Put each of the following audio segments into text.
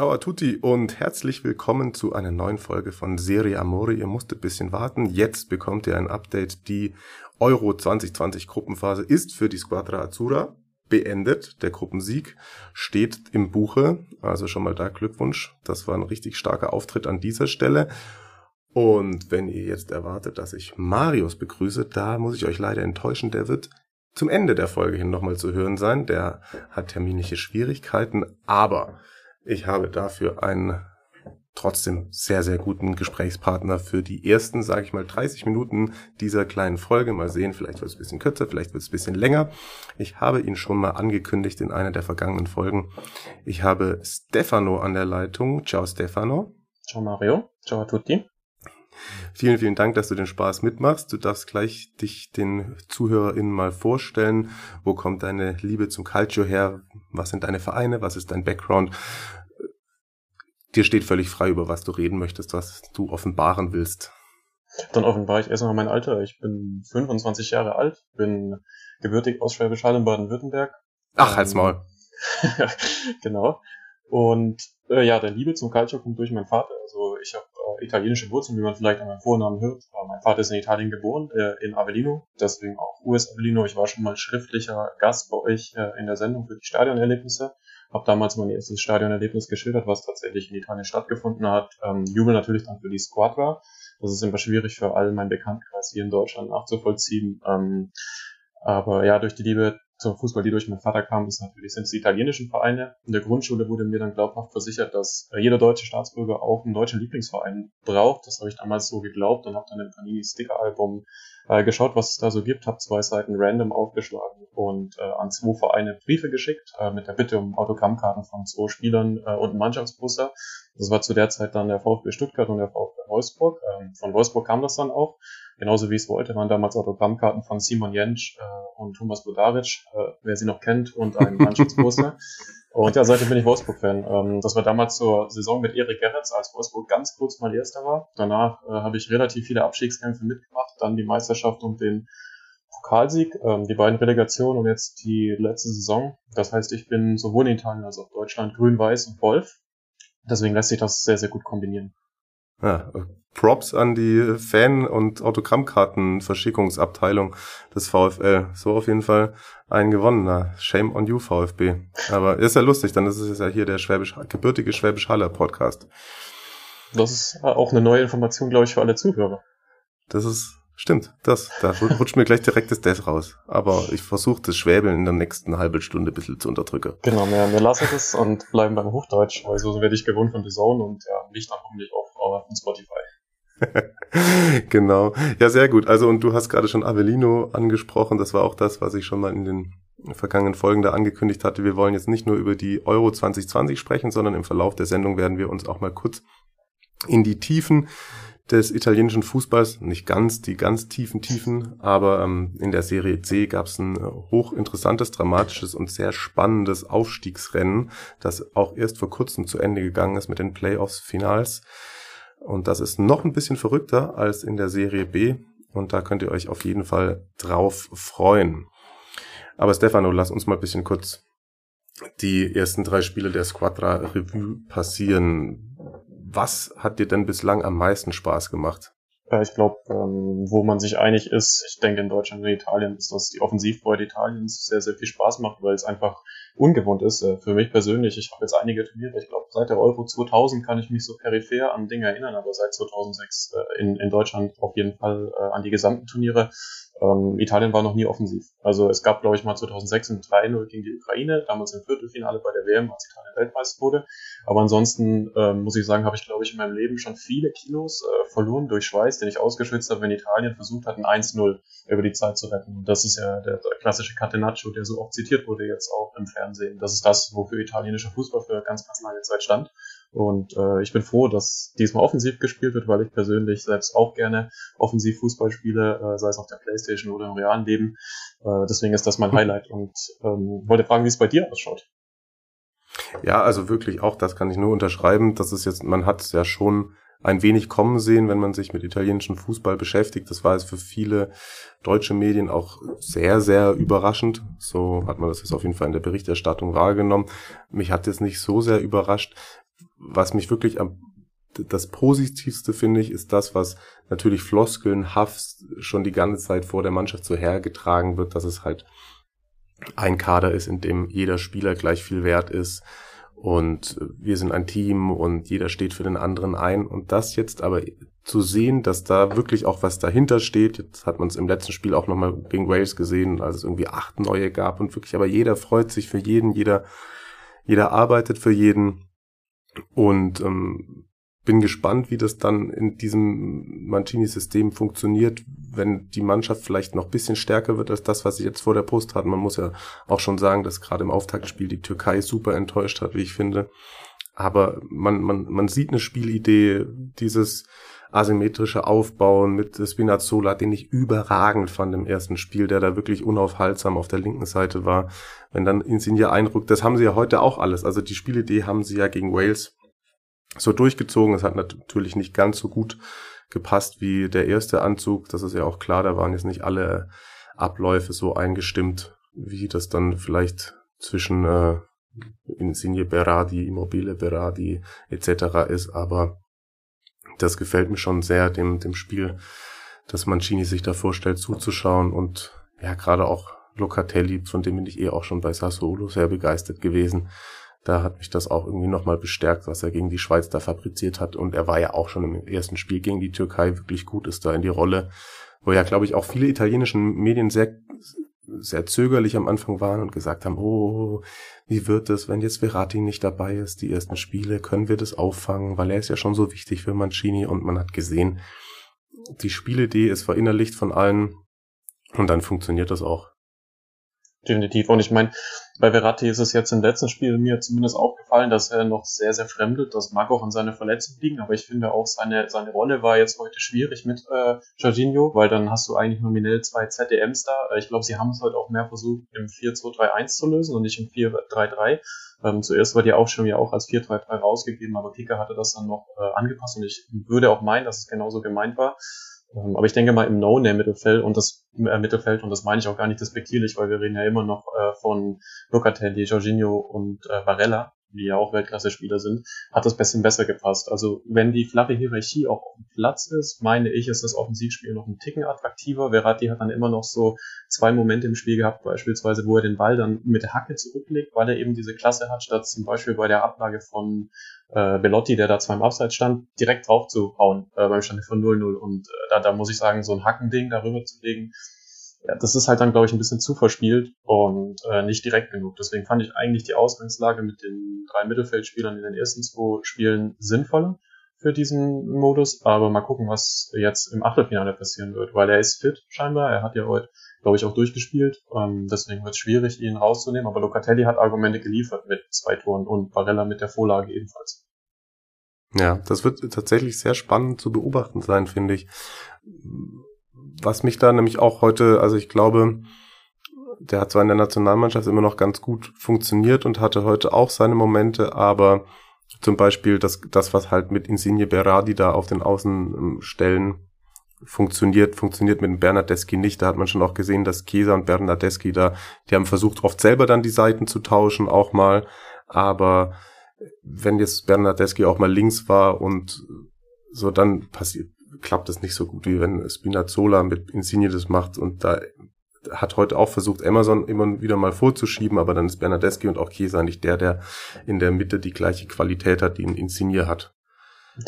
Ciao a tutti und herzlich willkommen zu einer neuen Folge von Serie Amore. Ihr musstet ein bisschen warten. Jetzt bekommt ihr ein Update. Die Euro 2020 Gruppenphase ist für die Squadra Azzurra beendet. Der Gruppensieg steht im Buche. Also schon mal da Glückwunsch. Das war ein richtig starker Auftritt an dieser Stelle. Und wenn ihr jetzt erwartet, dass ich Marius begrüße, da muss ich euch leider enttäuschen. Der wird zum Ende der Folge hin nochmal zu hören sein. Der hat terminliche Schwierigkeiten, aber ich habe dafür einen trotzdem sehr, sehr guten Gesprächspartner für die ersten, sage ich mal, 30 Minuten dieser kleinen Folge. Mal sehen, vielleicht wird es ein bisschen kürzer, vielleicht wird es ein bisschen länger. Ich habe ihn schon mal angekündigt in einer der vergangenen Folgen. Ich habe Stefano an der Leitung. Ciao Stefano. Ciao Mario. Ciao a tutti. Vielen, vielen Dank, dass du den Spaß mitmachst. Du darfst gleich dich den ZuhörerInnen mal vorstellen. Wo kommt deine Liebe zum Calcio her? Was sind deine Vereine? Was ist dein Background? Dir steht völlig frei, über was du reden möchtest, was du offenbaren willst. Dann offenbare ich erstmal mein Alter. Ich bin 25 Jahre alt, bin gebürtig aus Schwäbisch Hall in Baden-Württemberg. Ach, halt's Maul. genau. Und äh, ja, der Liebe zum Calcio kommt durch meinen Vater. Also ich habe äh, italienische Wurzeln, wie man vielleicht an meinem Vornamen hört. Aber mein Vater ist in Italien geboren, äh, in Avellino, deswegen auch US Avellino. Ich war schon mal schriftlicher Gast bei euch äh, in der Sendung für die Stadionerlebnisse. Habe damals mein erstes Stadionerlebnis geschildert, was tatsächlich in Italien stattgefunden hat. Ähm, Jubel natürlich dann für die Squadra. Das ist immer schwierig für all meinen Bekanntenkreis hier in Deutschland nachzuvollziehen. Ähm, aber ja, durch die Liebe zum Fußball, die durch meinen Vater kam, ist natürlich sind es die italienischen Vereine. In der Grundschule wurde mir dann glaubhaft versichert, dass äh, jeder deutsche Staatsbürger auch einen deutschen Lieblingsverein braucht. Das habe ich damals so geglaubt und habe dann im Panini Sticker Album äh, geschaut, was es da so gibt, habe zwei Seiten random aufgeschlagen und äh, an zwei Vereine Briefe geschickt äh, mit der Bitte um Autogrammkarten von zwei Spielern äh, und einem Mannschaftsbusser. Das war zu der Zeit dann der VfB Stuttgart und der VfB Wolfsburg. Ähm, von Wolfsburg kam das dann auch genauso wie es wollte, waren damals Autogrammkarten von Simon Jentsch äh, und Thomas Budaric, äh, wer sie noch kennt, und ein Mannschaftsposter. und ja, seitdem bin ich Wolfsburg-Fan. Ähm, das war damals zur Saison mit Erik Gerrits, als Wolfsburg ganz kurz mal Erster war. Danach äh, habe ich relativ viele Abstiegskämpfe mitgemacht, dann die Meisterschaft und den Pokalsieg, ähm, die beiden Relegationen und jetzt die letzte Saison. Das heißt, ich bin sowohl in Italien als auch Deutschland grün-weiß und Wolf. Deswegen lässt sich das sehr, sehr gut kombinieren. Ja, Props an die Fan- und Autogrammkartenverschickungsabteilung des VfL. So auf jeden Fall ein gewonnener. Shame on you, VfB. Aber ist ja lustig, dann ist es ja hier der Schwäbisch, gebürtige Schwäbisch Haller Podcast. Das ist auch eine neue Information, glaube ich, für alle Zuhörer. Das ist, stimmt, das, da rutscht mir gleich direkt das Death raus. Aber ich versuche das Schwäbeln in der nächsten halben Stunde ein bisschen zu unterdrücken. Genau, wir, wir lassen das und bleiben beim Hochdeutsch, weil so werde ich gewohnt von The Zone und ja, nicht dann hoffentlich auch von Spotify. genau. Ja, sehr gut. Also, und du hast gerade schon Avellino angesprochen. Das war auch das, was ich schon mal in den vergangenen Folgen da angekündigt hatte. Wir wollen jetzt nicht nur über die Euro 2020 sprechen, sondern im Verlauf der Sendung werden wir uns auch mal kurz in die Tiefen des italienischen Fußballs, nicht ganz die ganz tiefen Tiefen, aber ähm, in der Serie C gab es ein hochinteressantes, dramatisches und sehr spannendes Aufstiegsrennen, das auch erst vor kurzem zu Ende gegangen ist mit den Playoffs-Finals. Und das ist noch ein bisschen verrückter als in der Serie B. Und da könnt ihr euch auf jeden Fall drauf freuen. Aber Stefano, lass uns mal ein bisschen kurz die ersten drei Spiele der Squadra Revue passieren. Was hat dir denn bislang am meisten Spaß gemacht? Ich glaube, ähm, wo man sich einig ist, ich denke in Deutschland und Italien, ist, dass die Offensivfreude Italiens sehr, sehr viel Spaß macht, weil es einfach ungewohnt ist. Äh, für mich persönlich, ich habe jetzt einige Turniere, ich glaube seit der Euro 2000 kann ich mich so peripher an Dinge erinnern, aber seit 2006 äh, in, in Deutschland auf jeden Fall äh, an die gesamten Turniere. Ähm, Italien war noch nie offensiv. Also es gab, glaube ich, mal 2006 ein 3-0 gegen die Ukraine, damals im Viertelfinale bei der WM, als Italien Weltmeister wurde. Aber ansonsten äh, muss ich sagen, habe ich, glaube ich, in meinem Leben schon viele Kilos äh, verloren durch Schweiß, den ich ausgeschwitzt habe, wenn Italien versucht hat, ein 1-0 über die Zeit zu retten. Und das ist ja der, der klassische Catenaccio, der so oft zitiert wurde jetzt auch im Fernsehen. Das ist das, wofür italienischer Fußball für ganz, ganz lange Zeit stand. Und äh, ich bin froh, dass diesmal offensiv gespielt wird, weil ich persönlich selbst auch gerne offensiv Fußball spiele, äh, sei es auf der Playstation oder im realen Leben. Äh, deswegen ist das mein Highlight und ähm, wollte fragen, wie es bei dir ausschaut. Ja, also wirklich auch, das kann ich nur unterschreiben. Das ist jetzt, man hat es ja schon ein wenig kommen sehen, wenn man sich mit italienischem Fußball beschäftigt. Das war jetzt für viele deutsche Medien auch sehr, sehr überraschend. So hat man das jetzt auf jeden Fall in der Berichterstattung wahrgenommen. Mich hat es nicht so sehr überrascht. Was mich wirklich am das Positivste finde ich, ist das, was natürlich Floskeln, Hafs schon die ganze Zeit vor der Mannschaft so hergetragen wird, dass es halt ein Kader ist, in dem jeder Spieler gleich viel wert ist und wir sind ein Team und jeder steht für den anderen ein. Und das jetzt aber zu sehen, dass da wirklich auch was dahinter steht, jetzt hat man es im letzten Spiel auch nochmal gegen Wales gesehen, als es irgendwie acht neue gab und wirklich, aber jeder freut sich für jeden, jeder, jeder arbeitet für jeden und ähm, bin gespannt, wie das dann in diesem Mancini-System funktioniert, wenn die Mannschaft vielleicht noch bisschen stärker wird als das, was sie jetzt vor der Post hat. Man muss ja auch schon sagen, dass gerade im Auftaktspiel die Türkei super enttäuscht hat, wie ich finde. Aber man, man, man sieht eine Spielidee, dieses asymmetrische Aufbauen mit Spinazzola, den ich überragend fand im ersten Spiel, der da wirklich unaufhaltsam auf der linken Seite war. Wenn dann Insigne einrückt, das haben sie ja heute auch alles. Also die Spielidee haben sie ja gegen Wales so durchgezogen. Es hat natürlich nicht ganz so gut gepasst wie der erste Anzug. Das ist ja auch klar, da waren jetzt nicht alle Abläufe so eingestimmt, wie das dann vielleicht zwischen äh, Insigne Berardi, Immobile Berardi etc. ist, aber das gefällt mir schon sehr, dem, dem Spiel, das Mancini sich da vorstellt, zuzuschauen und ja, gerade auch Locatelli, von dem bin ich eh auch schon bei Sassuolo sehr begeistert gewesen da hat mich das auch irgendwie nochmal bestärkt, was er gegen die Schweiz da fabriziert hat. Und er war ja auch schon im ersten Spiel gegen die Türkei wirklich gut, ist da in die Rolle, wo ja, glaube ich, auch viele italienische Medien sehr, sehr zögerlich am Anfang waren und gesagt haben, oh, wie wird es, wenn jetzt Verratti nicht dabei ist, die ersten Spiele, können wir das auffangen, weil er ist ja schon so wichtig für Mancini und man hat gesehen, die Spielidee ist verinnerlicht von allen und dann funktioniert das auch. Definitiv. Und ich meine, bei Verratti ist es jetzt im letzten Spiel mir zumindest aufgefallen, dass er noch sehr, sehr fremdelt. Das mag auch an seiner Verletzung liegen, aber ich finde auch seine, seine Rolle war jetzt heute schwierig mit äh, Jorginho, weil dann hast du eigentlich nominell zwei ZDMs da. Äh, ich glaube, sie haben es heute auch mehr versucht, im 4-2-3-1 zu lösen und nicht im 4-3-3. Ähm, zuerst war die auch schon ja auch als 4-3-3 rausgegeben, aber Kicker hatte das dann noch äh, angepasst und ich würde auch meinen, dass es genauso gemeint war. Ähm, aber ich denke mal im No-Name-Mittelfeld und das äh, Mittelfeld, und das meine ich auch gar nicht despektierlich, weil wir reden ja immer noch äh, von Locatelli, Jorginho und äh, Barella, die ja auch Weltklasse-Spieler sind, hat das bisschen besser gepasst. Also wenn die flache Hierarchie auch auf dem Platz ist, meine ich, ist das Offensivspiel noch ein Ticken attraktiver. Verratti hat dann immer noch so zwei Momente im Spiel gehabt, beispielsweise, wo er den Ball dann mit der Hacke zurücklegt, weil er eben diese Klasse hat, statt zum Beispiel bei der Ablage von äh, Belotti, der da zwar im Abseits stand, direkt drauf zu hauen, äh, beim Stand von 0-0. Und äh, da, da muss ich sagen, so ein Hackending darüber zu legen, ja, das ist halt dann, glaube ich, ein bisschen zu verspielt und äh, nicht direkt genug. Deswegen fand ich eigentlich die Ausgangslage mit den drei Mittelfeldspielern in den ersten zwei Spielen sinnvoller für diesen Modus. Aber mal gucken, was jetzt im Achtelfinale passieren wird, weil er ist fit scheinbar. Er hat ja heute, glaube ich, auch durchgespielt. Ähm, deswegen wird es schwierig, ihn rauszunehmen. Aber Locatelli hat Argumente geliefert mit zwei Toren und Barella mit der Vorlage ebenfalls. Ja, das wird tatsächlich sehr spannend zu beobachten sein, finde ich was mich da nämlich auch heute, also ich glaube, der hat zwar in der Nationalmannschaft immer noch ganz gut funktioniert und hatte heute auch seine Momente, aber zum Beispiel das, das was halt mit Insigne Berardi da auf den Außenstellen funktioniert, funktioniert mit Bernardeschi nicht. Da hat man schon auch gesehen, dass Chiesa und Bernardeschi da, die haben versucht, oft selber dann die Seiten zu tauschen, auch mal. Aber wenn jetzt Bernardeschi auch mal links war und so, dann passiert, klappt es nicht so gut, wie wenn Spinazzola mit Insigne das macht und da hat heute auch versucht, Amazon immer wieder mal vorzuschieben, aber dann ist Bernardeschi und auch Chiesa nicht der, der in der Mitte die gleiche Qualität hat, die ein Insigne hat.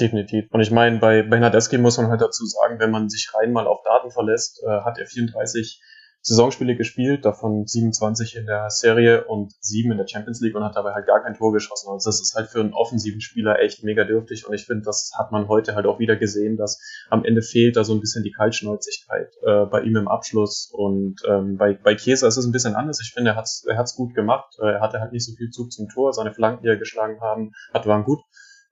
Definitiv. Und ich meine, bei Bernardeschi muss man halt dazu sagen, wenn man sich rein mal auf Daten verlässt, äh, hat er 34 Saisonspiele gespielt, davon 27 in der Serie und 7 in der Champions League und hat dabei halt gar kein Tor geschossen. Also das ist halt für einen offensiven Spieler echt mega dürftig und ich finde, das hat man heute halt auch wieder gesehen, dass am Ende fehlt da so ein bisschen die Kaltschnäuzigkeit äh, bei ihm im Abschluss und ähm, bei, bei Chiesa ist es ein bisschen anders. Ich finde, er hat's, er hat's gut gemacht. Äh, er hatte halt nicht so viel Zug zum Tor. Seine Flanken, die er geschlagen haben, hat, waren gut.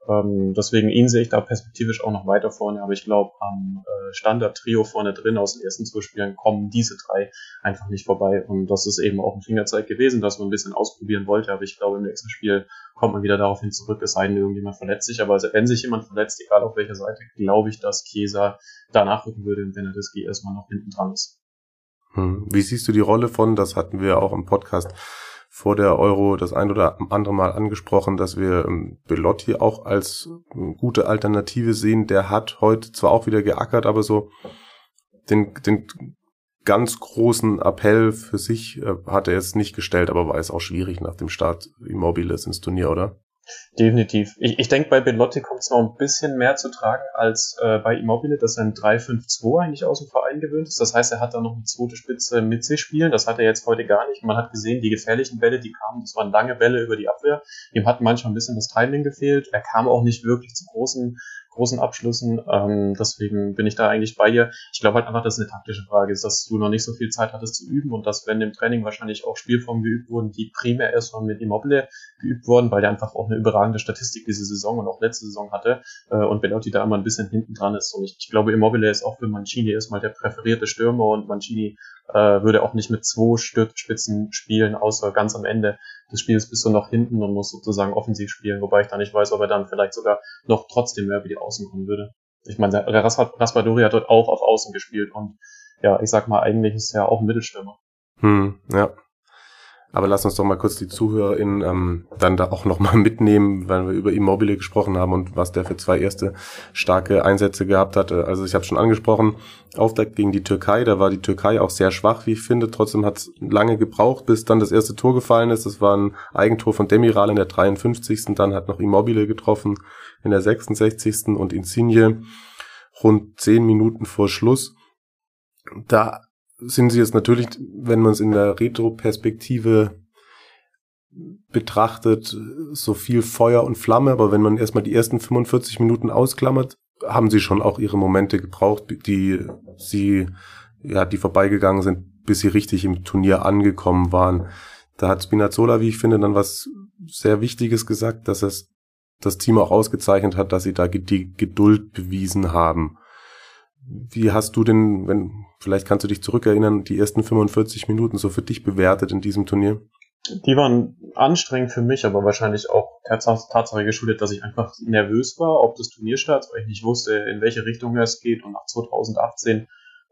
Ähm, deswegen ihn sehe ich da perspektivisch auch noch weiter vorne, aber ich glaube, am äh, Standard-Trio vorne drin aus den ersten zwei Spielen kommen diese drei einfach nicht vorbei. Und das ist eben auch ein Fingerzeig gewesen, dass man ein bisschen ausprobieren wollte, aber ich glaube, im nächsten Spiel kommt man wieder darauf hin zurück, es sei denn, irgendjemand verletzt sich. Aber wenn sich jemand verletzt, egal auf welcher Seite, glaube ich, dass Chiesa danach rücken würde, wenn er das erstmal noch hinten dran ist. Hm. Wie siehst du die Rolle von, das hatten wir auch im Podcast vor der Euro das ein oder andere Mal angesprochen, dass wir ähm, Belotti auch als ähm, gute Alternative sehen. Der hat heute zwar auch wieder geackert, aber so den, den ganz großen Appell für sich äh, hat er jetzt nicht gestellt, aber war es auch schwierig nach dem Start Immobiles ins Turnier, oder? Definitiv. Ich, ich denke, bei Belotti kommt es noch ein bisschen mehr zu tragen als äh, bei Immobile, dass er ein 3-5-2 eigentlich aus dem Verein gewöhnt ist. Das heißt, er hat da noch eine zweite Spitze mit sich spielen. Das hat er jetzt heute gar nicht. Man hat gesehen, die gefährlichen Bälle, die kamen, das waren lange Bälle über die Abwehr. Ihm hat manchmal ein bisschen das Timing gefehlt. Er kam auch nicht wirklich zu großen großen Abschlüssen. Ähm, deswegen bin ich da eigentlich bei dir. Ich glaube halt einfach, dass es eine taktische Frage ist, dass du noch nicht so viel Zeit hattest zu üben und dass wenn im Training wahrscheinlich auch Spielformen geübt wurden, die primär erstmal mit Immobile geübt wurden, weil der einfach auch eine überragende Statistik diese Saison und auch letzte Saison hatte äh, und Belotti da immer ein bisschen hinten dran ist. Und ich, ich glaube, Immobile ist auch für Mancini erstmal der präferierte Stürmer und Mancini äh, würde auch nicht mit zwei Stützspitzen spielen, außer ganz am Ende des Spiels bist du noch hinten und musst sozusagen offensiv spielen, wobei ich da nicht weiß, ob er dann vielleicht sogar noch trotzdem mehr über die Außen kommen würde. Ich meine, der Raspadori hat dort auch auf Außen gespielt und ja, ich sag mal, eigentlich ist er auch ein Mittelstürmer. Hm, ja. Aber lass uns doch mal kurz die ZuhörerInnen ähm, dann da auch nochmal mitnehmen, weil wir über Immobile gesprochen haben und was der für zwei erste starke Einsätze gehabt hatte. Also ich habe schon angesprochen, Auftakt gegen die Türkei, da war die Türkei auch sehr schwach, wie ich finde. Trotzdem hat es lange gebraucht, bis dann das erste Tor gefallen ist. Das war ein Eigentor von Demiral in der 53. Dann hat noch Immobile getroffen in der 66. und Insigne rund zehn Minuten vor Schluss. Da sind sie jetzt natürlich, wenn man es in der Retro-Perspektive betrachtet, so viel Feuer und Flamme, aber wenn man erstmal die ersten 45 Minuten ausklammert, haben sie schon auch ihre Momente gebraucht, die sie, ja, die vorbeigegangen sind, bis sie richtig im Turnier angekommen waren. Da hat Spinazzola, wie ich finde, dann was sehr Wichtiges gesagt, dass es das Team auch ausgezeichnet hat, dass sie da die Geduld bewiesen haben. Wie hast du denn, wenn, vielleicht kannst du dich zurückerinnern, die ersten 45 Minuten so für dich bewertet in diesem Turnier? Die waren anstrengend für mich, aber wahrscheinlich auch der Tatsache geschuldet, dass ich einfach nervös war, ob des Turnierstarts, weil ich nicht wusste, in welche Richtung es geht und nach 2018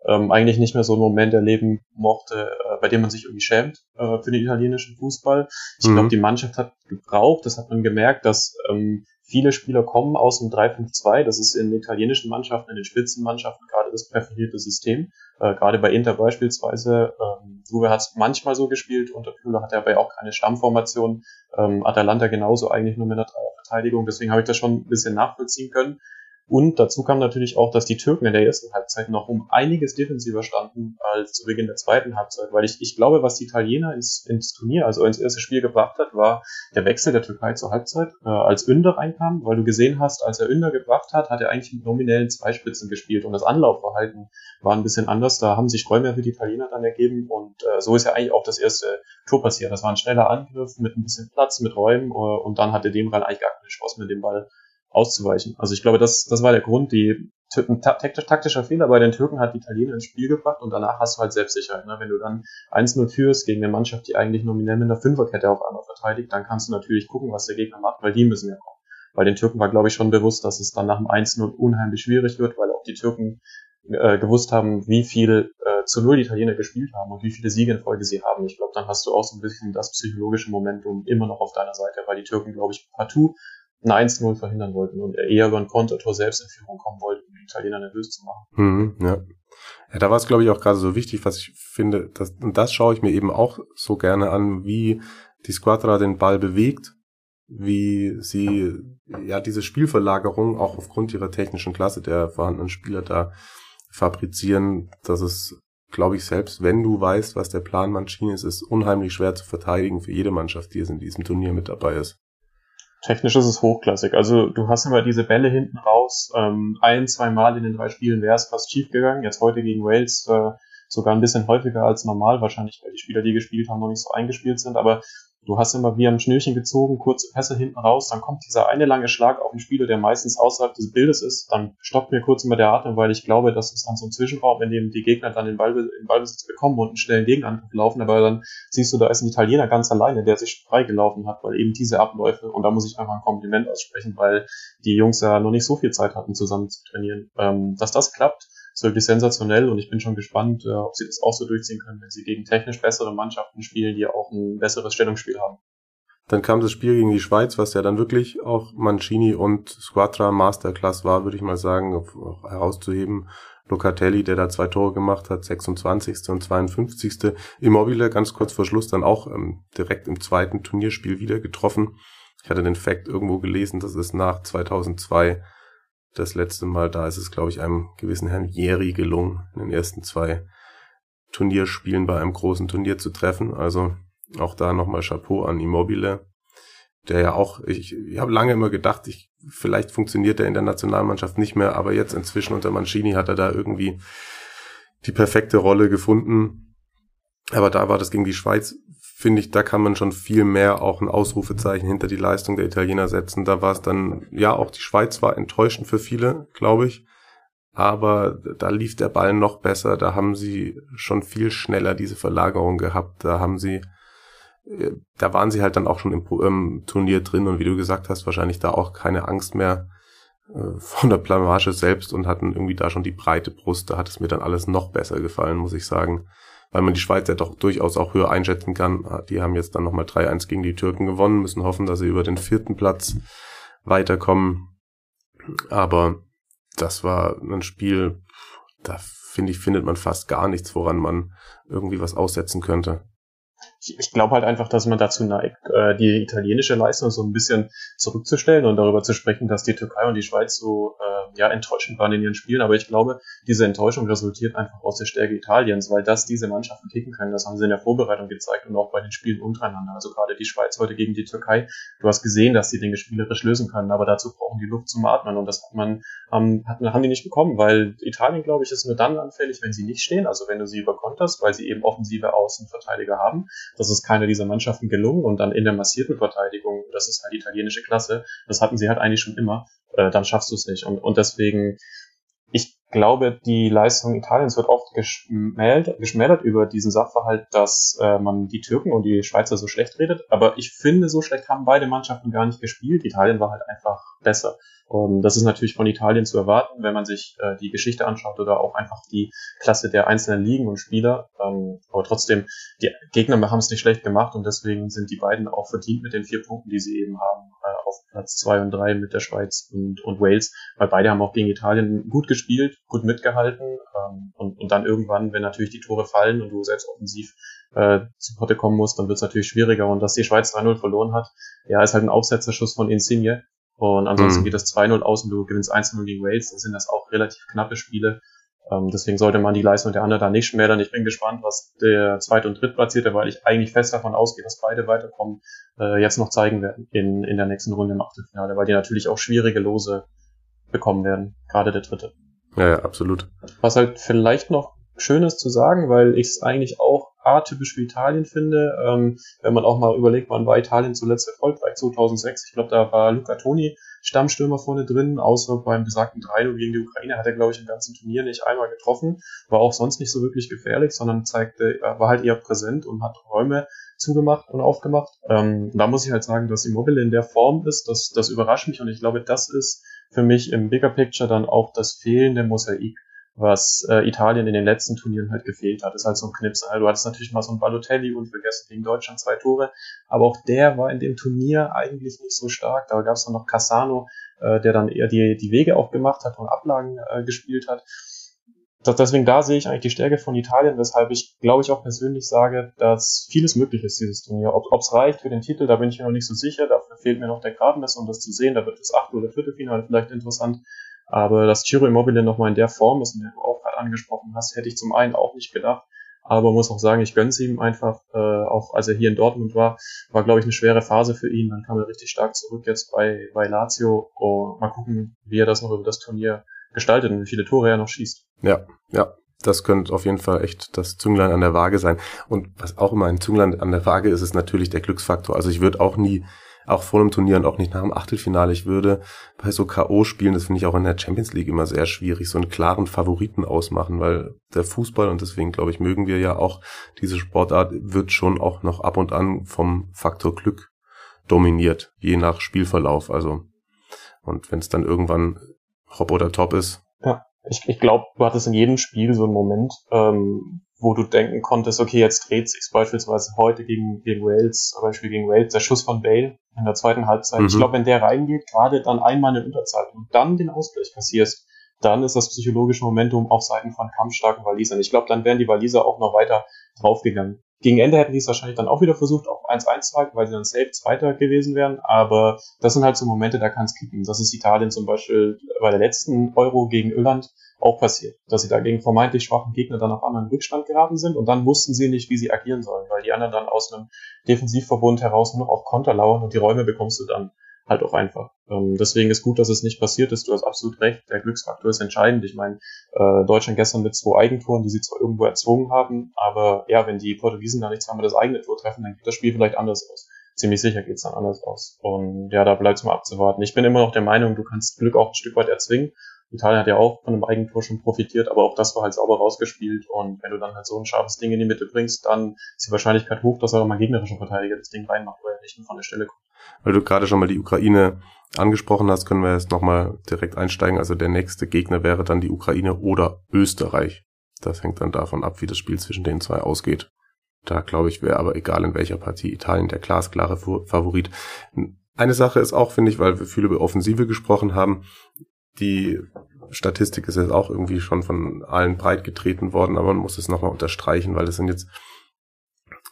ähm, eigentlich nicht mehr so einen Moment erleben mochte, äh, bei dem man sich irgendwie schämt äh, für den italienischen Fußball. Ich mhm. glaube, die Mannschaft hat gebraucht, das hat man gemerkt, dass ähm, Viele Spieler kommen aus dem 3-5-2. Das ist in italienischen Mannschaften, in den Spitzenmannschaften das präferierte System. Äh, gerade bei Inter beispielsweise. Ähm, Juve hat es manchmal so gespielt. Unter Püller hat er aber auch keine Stammformation. Ähm, Atalanta genauso eigentlich nur mit einer Dreierverteidigung. Deswegen habe ich das schon ein bisschen nachvollziehen können. Und dazu kam natürlich auch, dass die Türken in der ersten Halbzeit noch um einiges defensiver standen als zu Beginn der zweiten Halbzeit. Weil ich, ich glaube, was die Italiener ins, ins Turnier, also ins erste Spiel gebracht hat, war der Wechsel der Türkei zur Halbzeit, äh, als Ünder reinkam, weil du gesehen hast, als er Ünder gebracht hat, hat er eigentlich mit nominellen Zweispitzen gespielt und das Anlaufverhalten war ein bisschen anders. Da haben sich Räume für die Italiener dann ergeben und äh, so ist ja eigentlich auch das erste Tor passiert. Das war ein schneller Angriff mit ein bisschen Platz, mit Räumen äh, und dann hatte Demral eigentlich gar keine Chance mit dem Ball auszuweichen. Also ich glaube, das, das war der Grund. Die ein taktisch, taktischer Fehler bei den Türken hat die Italiener ins Spiel gebracht und danach hast du halt Selbstsicherheit. Ne? Wenn du dann 1-0 führst gegen eine Mannschaft, die eigentlich nominell mit einer Fünferkette auf einmal verteidigt, dann kannst du natürlich gucken, was der Gegner macht, weil die müssen ja kommen. Weil den Türken war, glaube ich, schon bewusst, dass es dann nach dem 1-0 unheimlich schwierig wird, weil auch die Türken äh, gewusst haben, wie viel äh, zu Null die Italiener gespielt haben und wie viele Siege in Folge sie haben. Ich glaube, dann hast du auch so ein bisschen das psychologische Momentum immer noch auf deiner Seite, weil die Türken, glaube ich, partout ein 1-0 verhindern wollten und eher über ein Kontertor selbst in Führung kommen wollten, um die Italiener nervös zu machen. Mhm, ja. ja, da war es, glaube ich, auch gerade so wichtig, was ich finde, dass, und das schaue ich mir eben auch so gerne an, wie die Squadra den Ball bewegt, wie sie ja diese Spielverlagerung auch aufgrund ihrer technischen Klasse der vorhandenen Spieler da fabrizieren, dass es, glaube ich, selbst wenn du weißt, was der Plan Mancini ist, ist unheimlich schwer zu verteidigen für jede Mannschaft, die es in diesem Turnier mit dabei ist. Technisch ist es hochklassig. Also du hast immer diese Bälle hinten raus. Ähm, ein, zwei Mal in den drei Spielen wäre es fast schief gegangen. Jetzt heute gegen Wales äh, sogar ein bisschen häufiger als normal, wahrscheinlich weil die Spieler, die gespielt haben, noch nicht so eingespielt sind. Aber Du hast immer wie am Schnürchen gezogen, kurze Pässe hinten raus, dann kommt dieser eine lange Schlag auf den Spieler, der meistens außerhalb des Bildes ist, dann stoppt mir kurz immer der Atem, weil ich glaube, das ist dann so ein Zwischenraum, in dem die Gegner dann den, Ball, den Ballbesitz bekommen und einen schnellen Gegenangriff laufen, aber dann siehst du, da ist ein Italiener ganz alleine, der sich freigelaufen hat, weil eben diese Abläufe, und da muss ich einfach ein Kompliment aussprechen, weil die Jungs ja noch nicht so viel Zeit hatten, zusammen zu trainieren. Ähm, dass das klappt, ist wirklich sensationell und ich bin schon gespannt, äh, ob sie das auch so durchziehen können, wenn sie gegen technisch bessere Mannschaften spielen, die auch ein besseres Stellungsspiel haben. Dann kam das Spiel gegen die Schweiz, was ja dann wirklich auch Mancini und Squadra Masterclass war, würde ich mal sagen, auch herauszuheben. Locatelli, der da zwei Tore gemacht hat, 26. und 52. Immobile ganz kurz vor Schluss dann auch ähm, direkt im zweiten Turnierspiel wieder getroffen. Ich hatte den Fact irgendwo gelesen, dass es nach 2002 das letzte Mal, da ist es, glaube ich, einem gewissen Herrn Jeri gelungen, in den ersten zwei Turnierspielen bei einem großen Turnier zu treffen. Also auch da nochmal Chapeau an Immobile, der ja auch, ich, ich habe lange immer gedacht, ich, vielleicht funktioniert er in der Nationalmannschaft nicht mehr, aber jetzt inzwischen unter Mancini hat er da irgendwie die perfekte Rolle gefunden. Aber da war das gegen die Schweiz finde ich, da kann man schon viel mehr auch ein Ausrufezeichen hinter die Leistung der Italiener setzen. Da war es dann, ja, auch die Schweiz war enttäuschend für viele, glaube ich. Aber da lief der Ball noch besser. Da haben sie schon viel schneller diese Verlagerung gehabt. Da haben sie, äh, da waren sie halt dann auch schon im, im Turnier drin und wie du gesagt hast, wahrscheinlich da auch keine Angst mehr äh, von der Blamage selbst und hatten irgendwie da schon die breite Brust. Da hat es mir dann alles noch besser gefallen, muss ich sagen weil man die Schweiz ja doch durchaus auch höher einschätzen kann. Die haben jetzt dann nochmal 3-1 gegen die Türken gewonnen, müssen hoffen, dass sie über den vierten Platz weiterkommen. Aber das war ein Spiel, da finde ich, findet man fast gar nichts, woran man irgendwie was aussetzen könnte ich, ich glaube halt einfach, dass man dazu neigt, äh, die italienische Leistung so ein bisschen zurückzustellen und darüber zu sprechen, dass die Türkei und die Schweiz so äh, ja enttäuschend waren in ihren Spielen. Aber ich glaube, diese Enttäuschung resultiert einfach aus der Stärke Italiens, weil das diese Mannschaften kicken können. Das haben sie in der Vorbereitung gezeigt und auch bei den Spielen untereinander. Also gerade die Schweiz heute gegen die Türkei. Du hast gesehen, dass die Dinge spielerisch lösen können, aber dazu brauchen die Luft zum Atmen und das hat man ähm, hat, haben die nicht bekommen, weil Italien, glaube ich, ist nur dann anfällig, wenn sie nicht stehen. Also wenn du sie überkonterst, weil sie eben offensive Außenverteidiger haben das ist keiner dieser Mannschaften gelungen und dann in der massierten Verteidigung, das ist halt italienische Klasse, das hatten sie halt eigentlich schon immer, äh, dann schaffst du es nicht. Und, und deswegen, ich glaube, die Leistung Italiens wird oft geschmälert, geschmälert über diesen Sachverhalt, dass äh, man die Türken und die Schweizer so schlecht redet. Aber ich finde, so schlecht haben beide Mannschaften gar nicht gespielt. Italien war halt einfach besser. Und das ist natürlich von Italien zu erwarten, wenn man sich äh, die Geschichte anschaut oder auch einfach die Klasse der einzelnen Ligen und Spieler. Ähm, aber trotzdem, die Gegner haben es nicht schlecht gemacht und deswegen sind die beiden auch verdient mit den vier Punkten, die sie eben haben, äh, auf Platz zwei und drei mit der Schweiz und, und Wales, weil beide haben auch gegen Italien gut gespielt, gut mitgehalten ähm, und, und dann irgendwann, wenn natürlich die Tore fallen und du selbst offensiv äh, zu Potte kommen musst, dann wird es natürlich schwieriger. Und dass die Schweiz 3-0 verloren hat, ja, ist halt ein Aufsetzerschuss von Insigne und ansonsten mhm. geht das 2-0 aus und du gewinnst 1-0 gegen Wales. Dann sind das auch relativ knappe Spiele. Ähm, deswegen sollte man die Leistung der anderen da nicht schmälern. Ich bin gespannt, was der zweite und drittplatzierte, weil ich eigentlich fest davon ausgehe, dass beide weiterkommen, äh, jetzt noch zeigen werden in, in der nächsten Runde im Achtelfinale, weil die natürlich auch schwierige Lose bekommen werden. Gerade der dritte. Ja, ja, absolut. Was halt vielleicht noch schön ist zu sagen, weil ich es eigentlich auch atypisch für Italien finde. Ähm, wenn man auch mal überlegt, wann war Italien zuletzt erfolgreich? 2006. Ich glaube, da war Luca Toni Stammstürmer vorne drin, außer beim besagten 3 gegen die Ukraine hat er, glaube ich, im ganzen Turnier nicht einmal getroffen. War auch sonst nicht so wirklich gefährlich, sondern zeigte, war halt eher präsent und hat Räume zugemacht und aufgemacht. Ähm, da muss ich halt sagen, dass Immobile in der Form ist, das, das überrascht mich und ich glaube, das ist für mich im Bigger Picture dann auch das fehlende Mosaik was äh, Italien in den letzten Turnieren halt gefehlt hat. Das ist halt so ein Knips. Also du hattest natürlich mal so ein Balotelli und vergessen gegen Deutschland zwei Tore, aber auch der war in dem Turnier eigentlich nicht so stark. Da gab es dann noch Cassano, äh, der dann eher die, die Wege auch gemacht hat und Ablagen äh, gespielt hat. Das, deswegen da sehe ich eigentlich die Stärke von Italien, weshalb ich, glaube ich, auch persönlich sage, dass vieles möglich ist, dieses Turnier. Ob es reicht für den Titel, da bin ich mir noch nicht so sicher. Dafür fehlt mir noch der Gradmesser, um das zu sehen. Da wird das Achtel- oder Viertelfinale vielleicht interessant. Aber dass Chiro Immobile nochmal in der Form ist, in der du auch gerade angesprochen hast, hätte ich zum einen auch nicht gedacht. Aber muss auch sagen, ich gönne es ihm einfach, äh, auch als er hier in Dortmund war, war, glaube ich, eine schwere Phase für ihn. Dann kam er richtig stark zurück jetzt bei, bei Lazio. Oh, mal gucken, wie er das noch über das Turnier gestaltet und wie viele Tore er noch schießt. Ja, ja. das könnte auf jeden Fall echt das Zünglein an der Waage sein. Und was auch immer ein Zünglein an der Waage ist, ist natürlich der Glücksfaktor. Also ich würde auch nie, auch vor einem Turnier und auch nicht nach dem Achtelfinale, ich würde bei so K.O.-Spielen, das finde ich auch in der Champions League immer sehr schwierig, so einen klaren Favoriten ausmachen, weil der Fußball, und deswegen glaube ich, mögen wir ja auch diese Sportart, wird schon auch noch ab und an vom Faktor Glück dominiert, je nach Spielverlauf. Also, und wenn es dann irgendwann Hop oder Top ist, ja ich, ich glaube, du hattest in jedem Spiel so einen Moment, ähm, wo du denken konntest, okay, jetzt dreht sich's beispielsweise heute gegen, gegen Wales, Beispiel gegen Wales, der Schuss von Bale in der zweiten Halbzeit. Mhm. Ich glaube, wenn der reingeht, gerade dann einmal eine Unterzahl und dann den Ausgleich kassierst, dann ist das psychologische Momentum auf Seiten von kampfstarken Walisern. Ich glaube, dann wären die Waliser auch noch weiter draufgegangen. Gegen Ende hätten die es wahrscheinlich dann auch wieder versucht, auf 1-1 zu halten, weil sie dann safe Zweiter gewesen wären. Aber das sind halt so Momente, da kann es kippen. Das ist Italien zum Beispiel bei der letzten Euro gegen Irland auch passiert, dass sie da gegen vermeintlich schwachen Gegner dann auf einmal in Rückstand geraten sind und dann wussten sie nicht, wie sie agieren sollen, weil die anderen dann aus einem Defensivverbund heraus nur noch auf Konter lauern und die Räume bekommst du dann halt auch einfach. Ähm, deswegen ist gut, dass es nicht passiert ist. Du hast absolut recht. Der Glücksfaktor ist entscheidend. Ich meine, äh, Deutschland gestern mit zwei Eigentoren, die sie zwar irgendwo erzwungen haben, aber ja, wenn die Portugiesen da nicht zweimal das eigene Tor treffen, dann geht das Spiel vielleicht anders aus. Ziemlich sicher geht's dann anders aus. Und ja, da bleibt es mal abzuwarten. Ich bin immer noch der Meinung, du kannst Glück auch ein Stück weit erzwingen. Italien hat ja auch von einem Eigentor schon profitiert, aber auch das war halt sauber rausgespielt. Und wenn du dann halt so ein scharfes Ding in die Mitte bringst, dann ist die Wahrscheinlichkeit hoch, dass auch mal gegnerischer Verteidiger das Ding reinmacht, weil er nicht von der Stelle kommt. Weil du gerade schon mal die Ukraine angesprochen hast, können wir jetzt nochmal direkt einsteigen. Also der nächste Gegner wäre dann die Ukraine oder Österreich. Das hängt dann davon ab, wie das Spiel zwischen den zwei ausgeht. Da glaube ich, wäre aber egal in welcher Partie Italien der glasklare Favorit. Eine Sache ist auch, finde ich, weil wir viel über Offensive gesprochen haben, die Statistik ist jetzt auch irgendwie schon von allen breit getreten worden, aber man muss es nochmal unterstreichen, weil es sind jetzt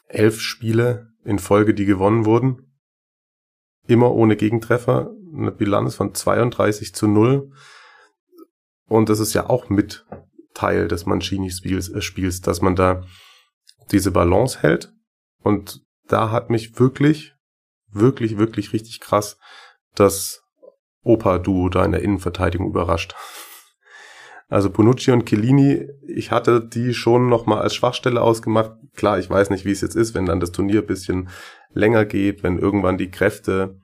elf Spiele in Folge, die gewonnen wurden. Immer ohne Gegentreffer. Eine Bilanz von 32 zu 0. Und das ist ja auch mit Teil des Mancini-Spiels, äh, Spiels, dass man da diese Balance hält. Und da hat mich wirklich, wirklich, wirklich richtig krass das Opa-Duo da in der Innenverteidigung überrascht. Also Bonucci und Chiellini, ich hatte die schon nochmal als Schwachstelle ausgemacht. Klar, ich weiß nicht, wie es jetzt ist, wenn dann das Turnier bisschen länger geht, wenn irgendwann die Kräfte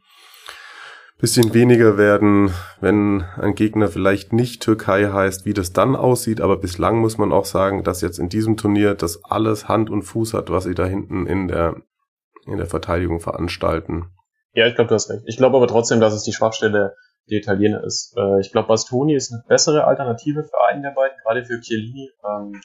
bisschen weniger werden, wenn ein Gegner vielleicht nicht Türkei heißt, wie das dann aussieht. Aber bislang muss man auch sagen, dass jetzt in diesem Turnier das alles Hand und Fuß hat, was sie da hinten in der, in der Verteidigung veranstalten. Ja, ich glaube, du hast recht. Ich glaube aber trotzdem, dass es die Schwachstelle der Italiener ist. Äh, ich glaube, Bastoni ist eine bessere Alternative für einen der beiden, gerade für Chiellini. Ähm,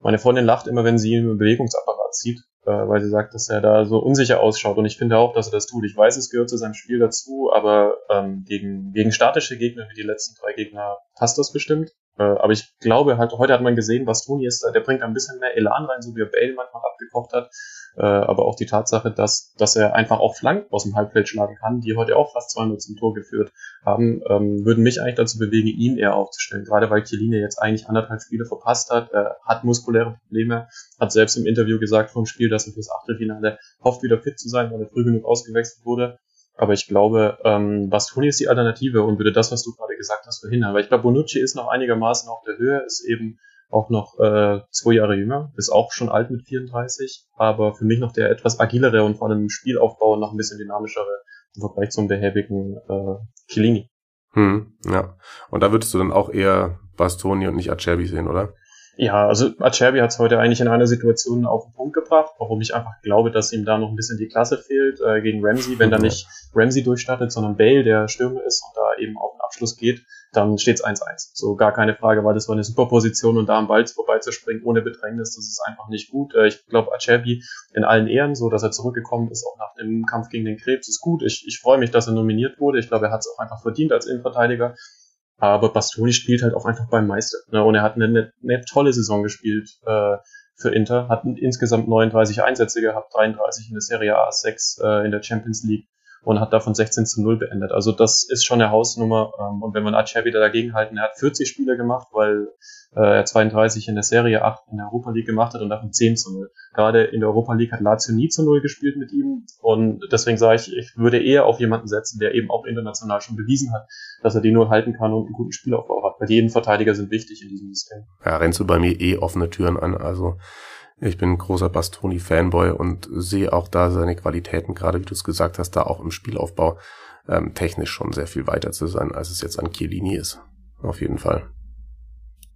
meine Freundin lacht immer, wenn sie ihn im Bewegungsapparat sieht, äh, weil sie sagt, dass er da so unsicher ausschaut. Und ich finde auch, dass er das tut. Ich weiß, es gehört zu seinem Spiel dazu, aber ähm, gegen, gegen statische Gegner wie die letzten drei Gegner passt das bestimmt. Äh, aber ich glaube halt, heute hat man gesehen, Bastoni ist da, der bringt ein bisschen mehr Elan rein, so wie er Bale manchmal abgekocht hat äh, aber auch die Tatsache, dass, dass er einfach auch Flanken aus dem Halbfeld schlagen kann, die heute auch fast zweimal zum Tor geführt haben, ähm, würden mich eigentlich dazu bewegen, ihn eher aufzustellen. Gerade weil Chiellini jetzt eigentlich anderthalb Spiele verpasst hat, äh, hat muskuläre Probleme, hat selbst im Interview gesagt vom Spiel, dass er fürs Achtelfinale hofft, wieder fit zu sein, weil er früh genug ausgewechselt wurde. Aber ich glaube, ähm, Bastoni ist die Alternative und würde das, was du gerade gesagt hast, verhindern. Weil ich glaube, Bonucci ist noch einigermaßen auf der Höhe, ist eben auch noch äh, zwei Jahre jünger, ist auch schon alt mit 34, aber für mich noch der etwas agilere und vor allem im Spielaufbau noch ein bisschen dynamischere im Vergleich zum behäbigen äh, Chiellini. Hm, ja. Und da würdest du dann auch eher Bastoni und nicht Acerbi sehen, oder? Ja, also Acerbi hat es heute eigentlich in einer Situation auf den Punkt gebracht, warum ich einfach glaube, dass ihm da noch ein bisschen die Klasse fehlt äh, gegen Ramsey, wenn da nicht Ramsey durchstartet, sondern Bale, der Stürmer ist und da eben auf den Abschluss geht, dann steht's 1-1. So gar keine Frage, weil das war eine super Position und da am Ball vorbeizuspringen ohne Bedrängnis, das ist einfach nicht gut. Äh, ich glaube, Acerbi in allen Ehren, so dass er zurückgekommen ist, auch nach dem Kampf gegen den Krebs, ist gut. Ich, ich freue mich, dass er nominiert wurde. Ich glaube, er hat es auch einfach verdient als Innenverteidiger. Aber Bastoni spielt halt auch einfach beim Meister. Ne? Und er hat eine, eine, eine tolle Saison gespielt äh, für Inter, hat insgesamt 39 Einsätze gehabt, 33 in der Serie A, 6 äh, in der Champions League. Und hat davon 16 zu 0 beendet. Also das ist schon eine Hausnummer. Ähm, und wenn man Acer wieder dagegen halten, er hat 40 Spiele gemacht, weil äh, er 32 in der Serie, 8 in der Europa League gemacht hat und davon 10 zu 0. Gerade in der Europa League hat Lazio nie zu 0 gespielt mit ihm und deswegen sage ich, ich würde eher auf jemanden setzen, der eben auch international schon bewiesen hat, dass er die Null halten kann und einen guten Spielaufbau hat, weil jeden Verteidiger sind wichtig in diesem System. Ja, rennst du bei mir eh offene Türen an, also ich bin großer Bastoni-Fanboy und sehe auch da seine Qualitäten, gerade wie du es gesagt hast, da auch im Spielaufbau ähm, technisch schon sehr viel weiter zu sein, als es jetzt an Chiellini ist. Auf jeden Fall.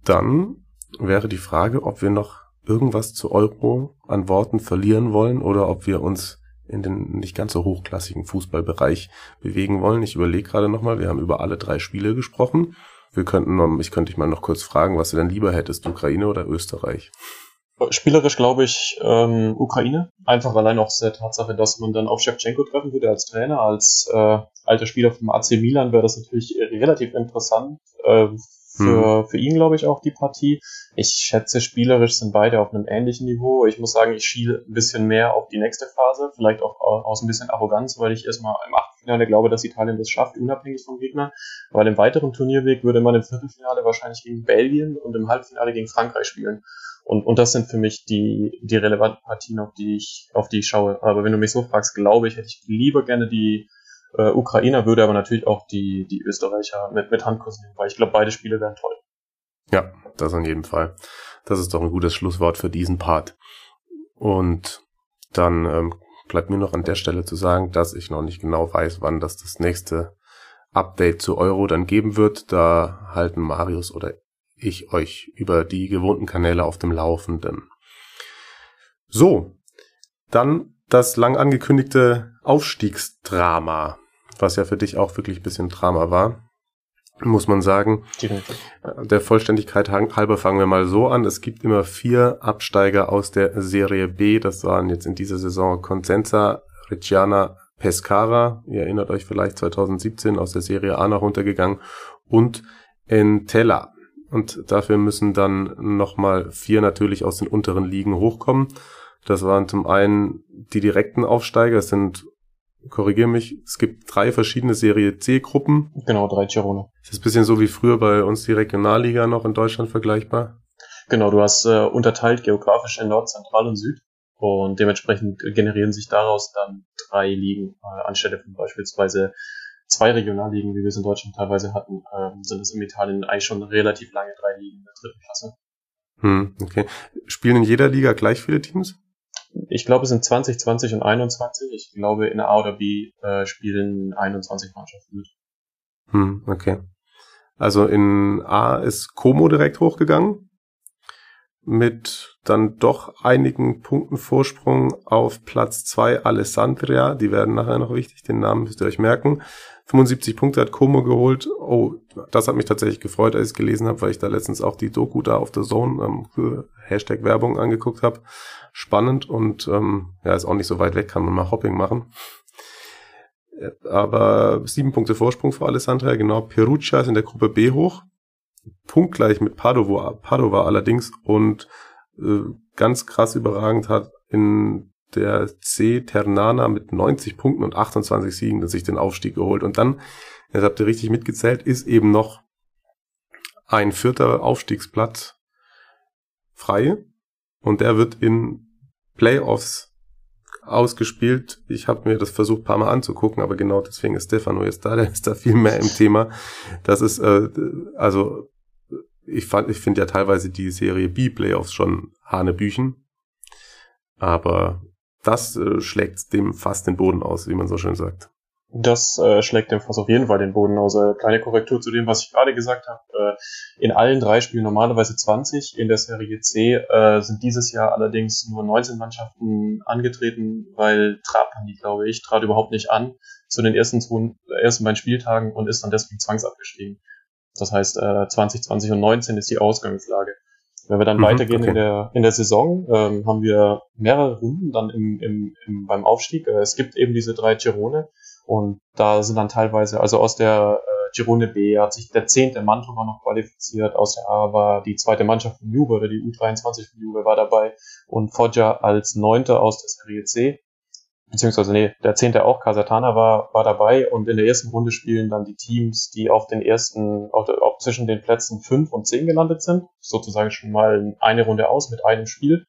Dann wäre die Frage, ob wir noch irgendwas zu Euro an Worten verlieren wollen oder ob wir uns in den nicht ganz so hochklassigen Fußballbereich bewegen wollen. Ich überlege gerade nochmal, wir haben über alle drei Spiele gesprochen. Wir könnten, ich könnte dich mal noch kurz fragen, was du denn lieber hättest, Ukraine oder Österreich? Spielerisch glaube ich ähm, Ukraine. Einfach allein aus der Tatsache, dass man dann auf Shevchenko treffen würde als Trainer, als äh, alter Spieler vom AC Milan wäre das natürlich relativ interessant. Äh, für, hm. für ihn, glaube ich, auch die Partie. Ich schätze, spielerisch sind beide auf einem ähnlichen Niveau. Ich muss sagen, ich schiele ein bisschen mehr auf die nächste Phase, vielleicht auch aus ein bisschen Arroganz, weil ich erstmal im Achtelfinale glaube, dass Italien das schafft, unabhängig vom Gegner. Weil im weiteren Turnierweg würde man im Viertelfinale wahrscheinlich gegen Belgien und im Halbfinale gegen Frankreich spielen. Und, und das sind für mich die, die relevanten Partien, auf die ich, auf die ich schaue. Aber wenn du mich so fragst, glaube ich, hätte ich lieber gerne die äh, Ukrainer, würde aber natürlich auch die, die Österreicher mit, mit Handkuss nehmen, weil ich glaube, beide Spiele wären toll. Ja, das in jedem Fall. Das ist doch ein gutes Schlusswort für diesen Part. Und dann ähm, bleibt mir noch an der Stelle zu sagen, dass ich noch nicht genau weiß, wann das das nächste Update zu Euro dann geben wird. Da halten Marius oder ich euch über die gewohnten Kanäle auf dem Laufenden. So, dann das lang angekündigte Aufstiegsdrama, was ja für dich auch wirklich ein bisschen Drama war, muss man sagen. Der Vollständigkeit halber fangen wir mal so an. Es gibt immer vier Absteiger aus der Serie B. Das waren jetzt in dieser Saison Consenza, Reggiana, Pescara. Ihr erinnert euch vielleicht 2017 aus der Serie A noch runtergegangen und Entella. Und dafür müssen dann nochmal vier natürlich aus den unteren Ligen hochkommen. Das waren zum einen die direkten Aufsteiger, es sind, korrigier mich, es gibt drei verschiedene Serie C-Gruppen. Genau, drei Girone. Das ist ein bisschen so wie früher bei uns die Regionalliga noch in Deutschland vergleichbar. Genau, du hast äh, unterteilt geografisch in Nord, Zentral und Süd. Und dementsprechend generieren sich daraus dann drei Ligen, äh, anstelle von beispielsweise zwei Regionalligen, wie wir es in Deutschland teilweise hatten, ähm, sind es in Italien eigentlich schon relativ lange drei Ligen in der dritten Klasse. Hm, okay. Spielen in jeder Liga gleich viele Teams? Ich glaube, es sind 20, 20 und 21. Ich glaube, in A oder B äh, spielen 21 Mannschaften mit. Hm, okay. Also in A ist Como direkt hochgegangen. Mit dann doch einigen Punkten Vorsprung auf Platz zwei Alessandria. Die werden nachher noch wichtig. Den Namen müsst ihr euch merken. 75 Punkte hat Como geholt. Oh, das hat mich tatsächlich gefreut, als ich es gelesen habe, weil ich da letztens auch die Doku da auf der Zone ähm, Hashtag Werbung angeguckt habe. Spannend und ähm, ja, ist auch nicht so weit weg, kann man mal Hopping machen. Aber sieben Punkte Vorsprung für Alessandria, genau. Perugia ist in der Gruppe B hoch. Punktgleich mit Padova, Padova allerdings und äh, ganz krass überragend hat in der C Ternana mit 90 Punkten und 28 Siegen sich den Aufstieg geholt. Und dann, jetzt habt ihr richtig mitgezählt, ist eben noch ein vierter Aufstiegsplatz frei. Und der wird in Playoffs ausgespielt. Ich habe mir das versucht, paar Mal anzugucken, aber genau deswegen ist Stefano jetzt da, der ist da viel mehr im Thema. Das ist, äh, also ich fand, ich finde ja teilweise die Serie B Playoffs schon Hanebüchen. Aber das äh, schlägt dem fast den Boden aus, wie man so schön sagt. Das äh, schlägt dem fast auf jeden Fall den Boden aus. Äh, kleine Korrektur zu dem, was ich gerade gesagt habe. Äh, in allen drei Spielen normalerweise 20. In der Serie C äh, sind dieses Jahr allerdings nur 19 Mannschaften angetreten, weil Trapani, glaube ich, trat überhaupt nicht an zu den ersten, zwei, ersten beiden Spieltagen und ist dann deswegen zwangsabgestiegen. Das heißt, äh, 20, 20 und 19 ist die Ausgangslage. Wenn wir dann mhm, weitergehen okay. in, der, in der Saison, ähm, haben wir mehrere Runden dann im, im, im, beim Aufstieg. Äh, es gibt eben diese drei Girone und da sind dann teilweise, also aus der äh, Girone B hat sich der zehnte Mantova noch qualifiziert, aus der A war die zweite Mannschaft von Juve oder die U23 von Juve war dabei und Foggia als neunter aus der Serie C. beziehungsweise nee, der zehnte auch, Casatana war, war dabei und in der ersten Runde spielen dann die Teams, die auf den ersten, auf, auf zwischen den Plätzen fünf und zehn gelandet sind, sozusagen schon mal eine Runde aus mit einem Spiel.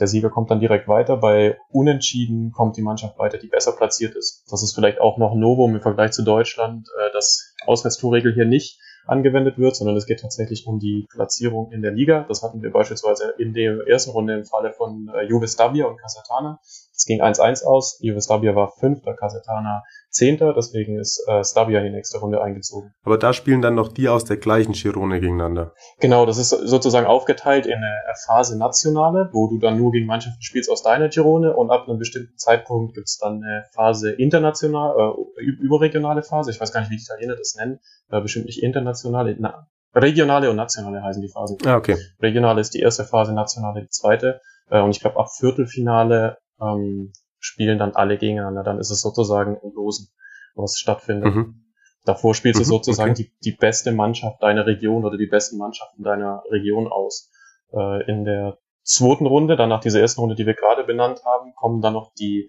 Der Sieger kommt dann direkt weiter. Bei Unentschieden kommt die Mannschaft weiter, die besser platziert ist. Das ist vielleicht auch noch Novum im Vergleich zu Deutschland, äh, dass Auswärtstorregel hier nicht angewendet wird, sondern es geht tatsächlich um die Platzierung in der Liga. Das hatten wir beispielsweise in der ersten Runde im Falle von äh, Juve Stabia und Casatana. Es ging 1-1 aus. Juve Stabia war Fünfter, Casatana Zehnter. Deswegen ist äh, Stabia in die nächste Runde eingezogen. Aber da spielen dann noch die aus der gleichen Girone gegeneinander. Genau, das ist sozusagen aufgeteilt in eine Phase Nationale, wo du dann nur gegen Mannschaften spielst aus deiner Girone und ab einem bestimmten Zeitpunkt gibt's dann eine Phase international, äh, überregionale Phase. Ich weiß gar nicht, wie die Italiener das nennen. Äh, bestimmt nicht internationale, na, regionale und nationale heißen die Phasen. Ah, okay. Regionale ist die erste Phase, nationale die zweite. Äh, und ich glaube, ab Viertelfinale ähm, spielen dann alle gegeneinander. Dann ist es sozusagen im Losen, was stattfindet. Mhm. Davor spielst du mhm, sozusagen okay. die, die beste Mannschaft deiner Region oder die besten Mannschaften deiner Region aus. Äh, in der zweiten Runde, dann nach dieser ersten Runde, die wir gerade benannt haben, kommen dann noch die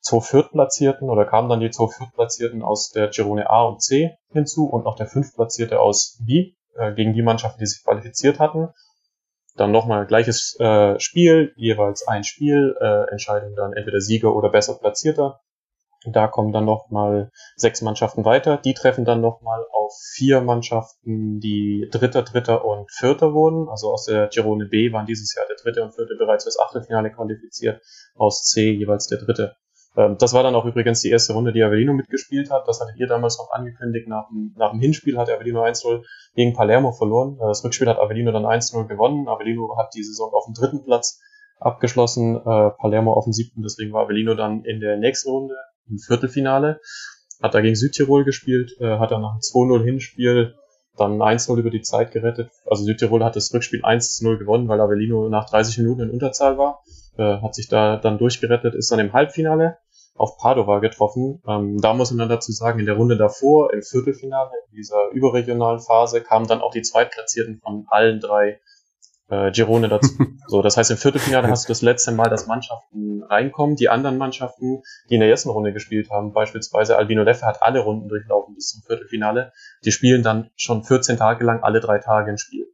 zwei Viertplatzierten oder kamen dann die zwei Viertplatzierten aus der Girone A und C hinzu und noch der Fünftplatzierte aus B äh, gegen die Mannschaften, die sich qualifiziert hatten. Dann nochmal gleiches äh, Spiel, jeweils ein Spiel, äh, entscheiden dann entweder Sieger oder besser Platzierter. Da kommen dann nochmal sechs Mannschaften weiter. Die treffen dann nochmal auf vier Mannschaften, die Dritter, Dritter und Vierter wurden. Also aus der Girone B waren dieses Jahr der Dritte und Vierte bereits fürs Achtelfinale qualifiziert. Aus C jeweils der Dritte. Ähm, das war dann auch übrigens die erste Runde, die Avellino mitgespielt hat. Das hattet ihr damals noch angekündigt. Nach dem, nach dem Hinspiel hat Avellino 1-0 gegen Palermo verloren. Äh, das Rückspiel hat Avellino dann 1-0 gewonnen. Avellino hat die Saison auf dem dritten Platz abgeschlossen, äh, Palermo auf dem siebten. Deswegen war Avellino dann in der nächsten Runde im Viertelfinale. Hat da gegen Südtirol gespielt, äh, hat dann nach einem 2-0 Hinspiel dann 1-0 über die Zeit gerettet. Also Südtirol hat das Rückspiel 1-0 gewonnen, weil Avellino nach 30 Minuten in Unterzahl war. Äh, hat sich da dann durchgerettet, ist dann im Halbfinale auf Padova getroffen. Ähm, da muss man dann dazu sagen, in der Runde davor, im Viertelfinale, in dieser überregionalen Phase, kamen dann auch die Zweitplatzierten von allen drei äh, Girone dazu. so, das heißt, im Viertelfinale hast du das letzte Mal, dass Mannschaften reinkommen. Die anderen Mannschaften, die in der ersten Runde gespielt haben, beispielsweise Albino Leffe hat alle Runden durchlaufen bis zum Viertelfinale. Die spielen dann schon 14 Tage lang alle drei Tage ein Spiel.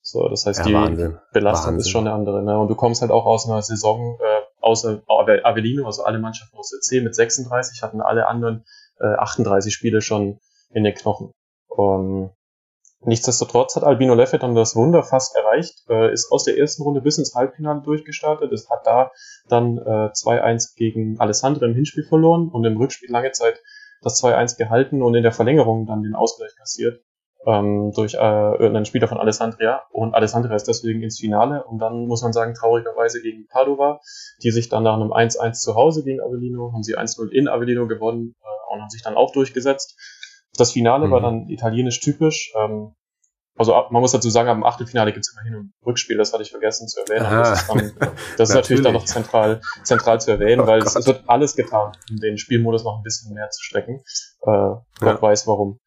So, das heißt, ja, die Wahnsinn. Belastung Wahnsinn. ist schon eine andere. Ne? Und du kommst halt auch aus einer Saison, äh, außer Avellino, also alle Mannschaften aus der C mit 36, hatten alle anderen äh, 38 Spiele schon in den Knochen. Um, nichtsdestotrotz hat Albino Leffe dann das Wunder fast erreicht, äh, ist aus der ersten Runde bis ins Halbfinale durchgestartet, es hat da dann äh, 2-1 gegen Alessandro im Hinspiel verloren und im Rückspiel lange Zeit das 2-1 gehalten und in der Verlängerung dann den Ausgleich kassiert ähm, durch äh, irgendeinen Spieler von Alessandria und Alessandria ist deswegen ins Finale und dann muss man sagen, traurigerweise gegen Padova, die sich dann nach einem 1-1 zu Hause gegen Avellino, haben sie 1-0 in Avellino gewonnen äh, und haben sich dann auch durchgesetzt. Das Finale mhm. war dann italienisch typisch. Ähm, also man muss dazu sagen, am Achtelfinale gibt es immer Hin- und Rückspiel, das hatte ich vergessen zu erwähnen. Das ist, dann, das ist natürlich dann noch zentral, zentral zu erwähnen, oh weil es, es, wird alles getan, um den Spielmodus noch ein bisschen mehr zu strecken. Äh, Gott ja. weiß warum.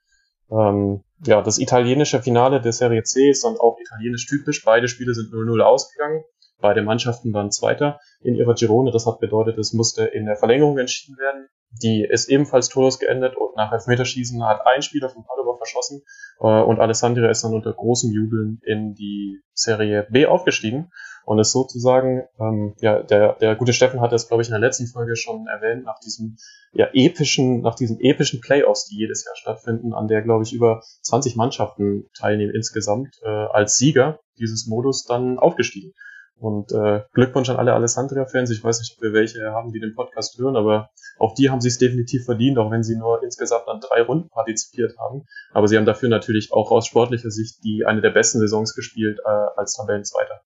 Ähm, ja, das italienische Finale der Serie C ist dann auch italienisch typisch. Beide Spiele sind 0-0 ausgegangen. Beide Mannschaften waren Zweiter in ihrer Girone. Das hat bedeutet, es musste in der Verlängerung entschieden werden. Die ist ebenfalls torlos geendet und nach Elfmeterschießen hat ein Spieler von Padova verschossen äh, und Alessandria ist dann unter großem Jubeln in die Serie B aufgestiegen und ist sozusagen, ähm, ja, der, der gute Steffen hat es, glaube ich, in der letzten Folge schon erwähnt, nach diesem ja, epischen, nach diesen epischen Playoffs, die jedes Jahr stattfinden, an der, glaube ich, über 20 Mannschaften teilnehmen insgesamt, äh, als Sieger dieses Modus dann aufgestiegen. Und äh, Glückwunsch an alle Alessandria-Fans. Ich weiß nicht, ob wir welche haben, die den Podcast hören, aber auch die haben sich definitiv verdient, auch wenn sie nur insgesamt an drei Runden partizipiert haben. Aber sie haben dafür natürlich auch aus sportlicher Sicht die eine der besten Saisons gespielt äh, als Tabellenzweiter.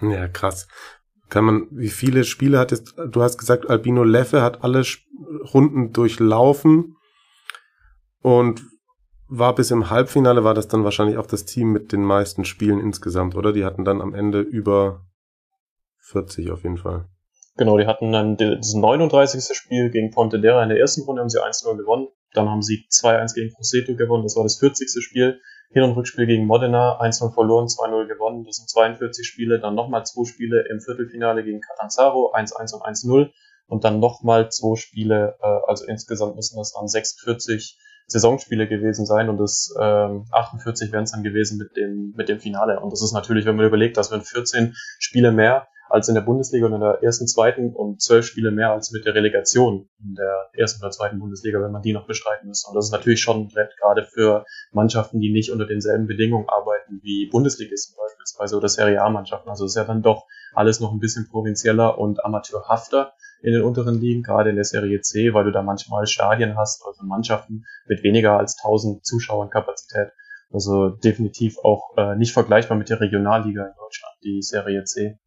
Ja, krass. Kann man, wie viele Spiele hat es, du hast gesagt, Albino Leffe hat alle Runden durchlaufen und war bis im Halbfinale, war das dann wahrscheinlich auch das Team mit den meisten Spielen insgesamt, oder? Die hatten dann am Ende über 40 auf jeden Fall. Genau, die hatten dann das 39. Spiel gegen Pontedera in der ersten Runde, haben sie 1-0 gewonnen. Dann haben sie 2-1 gegen Croseto gewonnen, das war das 40. Spiel. Hin- und Rückspiel gegen Modena, 1-0 verloren, 2-0 gewonnen. Das sind 42 Spiele, dann nochmal zwei Spiele im Viertelfinale gegen Catanzaro, 1-1 und 1-0. und dann nochmal zwei Spiele, äh, also insgesamt müssen das dann 46 Saisonspiele gewesen sein und das ähm, 48 wären es dann gewesen mit dem, mit dem Finale. Und das ist natürlich, wenn man überlegt, dass wir 14 Spiele mehr als in der Bundesliga und in der ersten, zweiten und zwölf Spiele mehr als mit der Relegation in der ersten oder zweiten Bundesliga, wenn man die noch bestreiten muss. Und das ist natürlich schon ein Brett, gerade für Mannschaften, die nicht unter denselben Bedingungen arbeiten wie Bundesligisten beispielsweise oder Serie A-Mannschaften. Also ist ja dann doch alles noch ein bisschen provinzieller und amateurhafter in den unteren Ligen, gerade in der Serie C, weil du da manchmal Stadien hast, also Mannschaften mit weniger als 1000 Zuschauern Kapazität. Also definitiv auch äh, nicht vergleichbar mit der Regionalliga in Deutschland, die Serie C.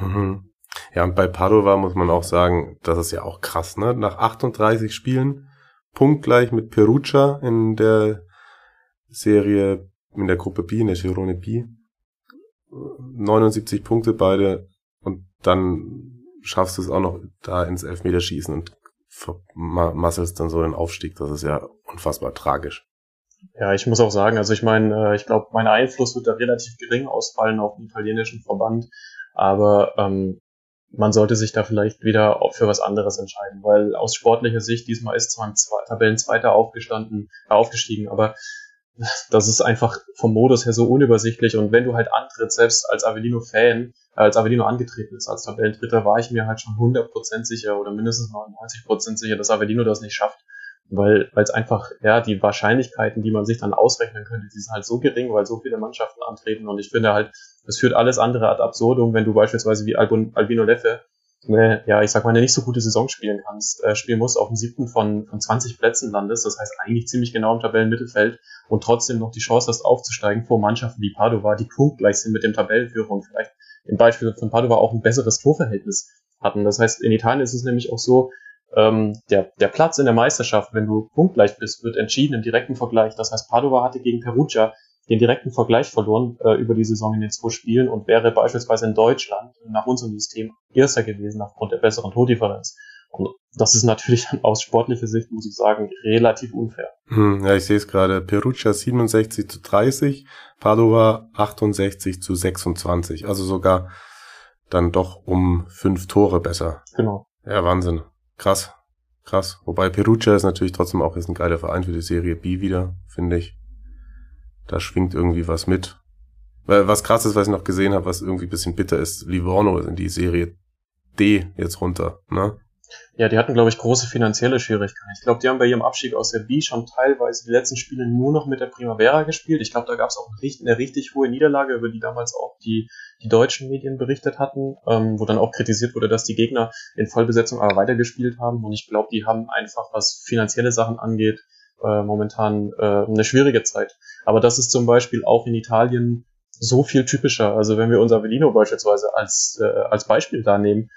Mhm. Ja, und bei Padova muss man auch sagen, das ist ja auch krass, ne? Nach 38 Spielen, punktgleich mit Perugia in der Serie, in der Gruppe B, in der Girone B. 79 Punkte beide und dann schaffst du es auch noch da ins Elfmeterschießen und vermasselst dann so den Aufstieg. Das ist ja unfassbar tragisch. Ja, ich muss auch sagen, also ich meine, äh, ich glaube, mein Einfluss wird da relativ gering ausfallen auf den italienischen Verband. Aber ähm, man sollte sich da vielleicht wieder für was anderes entscheiden, weil aus sportlicher Sicht diesmal ist zwar ein Zwei Tabellenzweiter aufgestanden, äh, aufgestiegen, aber das ist einfach vom Modus her so unübersichtlich. Und wenn du halt antrittst, selbst als Avellino-Fan, äh, als Avellino angetreten ist als Tabellendritter, war ich mir halt schon 100% sicher oder mindestens 99% sicher, dass Avellino das nicht schafft weil es einfach, ja, die Wahrscheinlichkeiten, die man sich dann ausrechnen könnte, die sind halt so gering, weil so viele Mannschaften antreten und ich finde halt, es führt alles andere ad absurdum, wenn du beispielsweise wie Albin, Albino Leffe ne, ja, ich sag mal, eine nicht so gute Saison spielen kannst, äh, spielen musst, auf dem siebten von, von 20 Plätzen landest, das heißt eigentlich ziemlich genau im Tabellenmittelfeld und trotzdem noch die Chance hast aufzusteigen vor Mannschaften wie Padova, die punktgleich sind mit dem Tabellenführer und vielleicht im Beispiel von Padova auch ein besseres Torverhältnis hatten. Das heißt, in Italien ist es nämlich auch so, ähm, der, der Platz in der Meisterschaft, wenn du punktgleich bist, wird entschieden im direkten Vergleich. Das heißt, Padova hatte gegen Perugia den direkten Vergleich verloren äh, über die Saison in den zwei Spielen und wäre beispielsweise in Deutschland nach unserem System Erster gewesen aufgrund der besseren Tordifferenz. Und das ist natürlich aus sportlicher Sicht, muss ich sagen, relativ unfair. Hm, ja, ich sehe es gerade. Perugia 67 zu 30, Padova 68 zu 26. Also sogar dann doch um fünf Tore besser. Genau. Ja, Wahnsinn. Krass. Krass. Wobei Perugia ist natürlich trotzdem auch jetzt ein geiler Verein für die Serie B wieder, finde ich. Da schwingt irgendwie was mit. Was krass ist, was ich noch gesehen habe, was irgendwie bisschen bitter ist, Livorno ist in die Serie D jetzt runter, ne? Ja, die hatten, glaube ich, große finanzielle Schwierigkeiten. Ich glaube, die haben bei ihrem Abstieg aus der B schon teilweise die letzten Spiele nur noch mit der Primavera gespielt. Ich glaube, da gab es auch eine richtig hohe Niederlage, über die damals auch die, die deutschen Medien berichtet hatten, ähm, wo dann auch kritisiert wurde, dass die Gegner in Vollbesetzung aber weitergespielt haben. Und ich glaube, die haben einfach, was finanzielle Sachen angeht, äh, momentan äh, eine schwierige Zeit. Aber das ist zum Beispiel auch in Italien so viel typischer. Also wenn wir unser Avellino beispielsweise als, äh, als Beispiel da nehmen,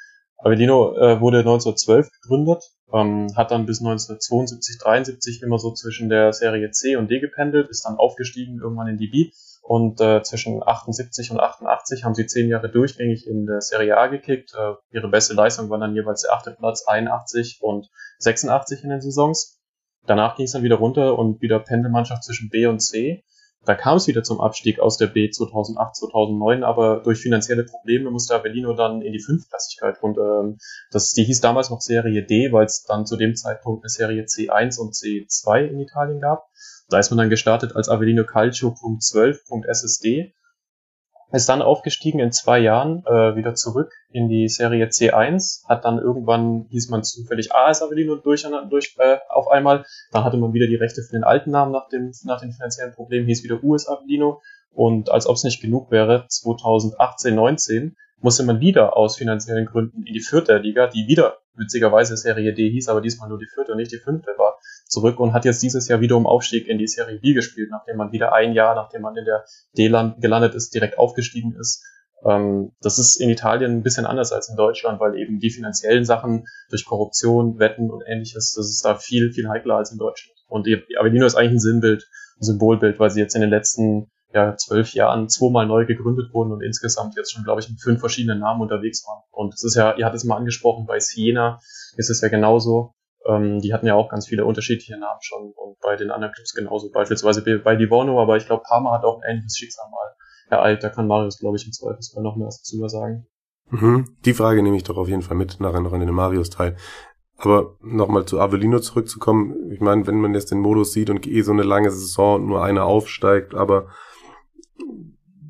Avellino äh, wurde 1912 gegründet, ähm, hat dann bis 1972, 73 immer so zwischen der Serie C und D gependelt, ist dann aufgestiegen irgendwann in die B und äh, zwischen 78 und 88 haben sie zehn Jahre durchgängig in der Serie A gekickt. Äh, ihre beste Leistung war dann jeweils der achte Platz, 81 und 86 in den Saisons. Danach ging es dann wieder runter und wieder Pendelmannschaft zwischen B und C. Da kam es wieder zum Abstieg aus der B 2008, 2009, aber durch finanzielle Probleme musste Avellino dann in die Fünftklassigkeit und ähm, das, die hieß damals noch Serie D, weil es dann zu dem Zeitpunkt eine Serie C1 und C2 in Italien gab. Da ist man dann gestartet als Avellino Calcio.12.ssd ist dann aufgestiegen in zwei Jahren äh, wieder zurück in die Serie C1, hat dann irgendwann, hieß man zufällig AS Avellino durch, durch äh, auf einmal, dann hatte man wieder die Rechte für den alten Namen nach dem, nach den finanziellen Problemen, hieß wieder US Avellino und als ob es nicht genug wäre, 2018, 19 musste man wieder aus finanziellen Gründen in die vierte Liga, die wieder witzigerweise Serie D hieß, aber diesmal nur die vierte und nicht die fünfte war, zurück und hat jetzt dieses Jahr wieder um Aufstieg in die Serie B gespielt, nachdem man wieder ein Jahr, nachdem man in der D gelandet ist, direkt aufgestiegen ist. Ähm, das ist in Italien ein bisschen anders als in Deutschland, weil eben die finanziellen Sachen durch Korruption, Wetten und ähnliches, das ist da viel, viel heikler als in Deutschland. Und Avellino ist eigentlich ein Sinnbild, ein Symbolbild, weil sie jetzt in den letzten ja, zwölf Jahren zweimal neu gegründet wurden und insgesamt jetzt schon, glaube ich, mit fünf verschiedenen Namen unterwegs waren. Und es ist ja, ihr hattet es mal angesprochen, bei Siena ist es ja genauso. Ähm, die hatten ja auch ganz viele unterschiedliche Namen schon und bei den anderen Clubs genauso. Beispielsweise bei Livorno, aber ich glaube, Parma hat auch ein ähnliches Schicksal mal ereilt. Da kann Marius, glaube ich, im Zweifelsfall noch mehr dazu sagen. Mhm. Die Frage nehme ich doch auf jeden Fall mit nachher noch in den Marius-Teil. Aber nochmal zu Avellino zurückzukommen. Ich meine, wenn man jetzt den Modus sieht und eh so eine lange Saison und nur einer aufsteigt, aber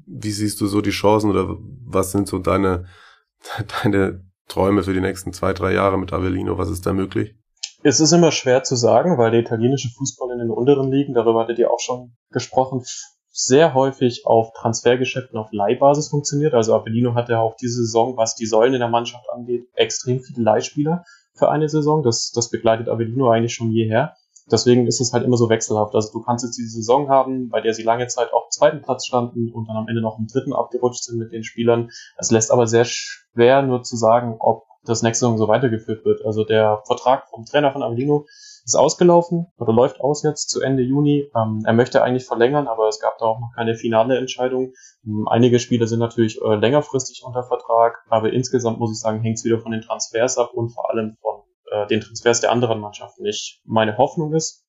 wie siehst du so die Chancen oder was sind so deine, deine Träume für die nächsten zwei, drei Jahre mit Avellino? Was ist da möglich? Es ist immer schwer zu sagen, weil der italienische Fußball in den unteren Ligen, darüber hattet ihr auch schon gesprochen, sehr häufig auf Transfergeschäften auf Leihbasis funktioniert. Also Avellino hat ja auch diese Saison, was die Säulen in der Mannschaft angeht, extrem viele Leihspieler für eine Saison. Das, das begleitet Avellino eigentlich schon jeher. Deswegen ist es halt immer so wechselhaft. Also du kannst jetzt diese Saison haben, bei der sie lange Zeit auf zweiten Platz standen und dann am Ende noch im dritten abgerutscht sind mit den Spielern. Es lässt aber sehr schwer nur zu sagen, ob das nächste Saison so weitergeführt wird. Also der Vertrag vom Trainer von Avellino ist ausgelaufen oder läuft aus jetzt zu Ende Juni. Ähm, er möchte eigentlich verlängern, aber es gab da auch noch keine finale Entscheidung. Ähm, einige Spieler sind natürlich äh, längerfristig unter Vertrag, aber insgesamt muss ich sagen, hängt es wieder von den Transfers ab und vor allem von äh, den Transfers der anderen Mannschaften. Ich, meine Hoffnung ist,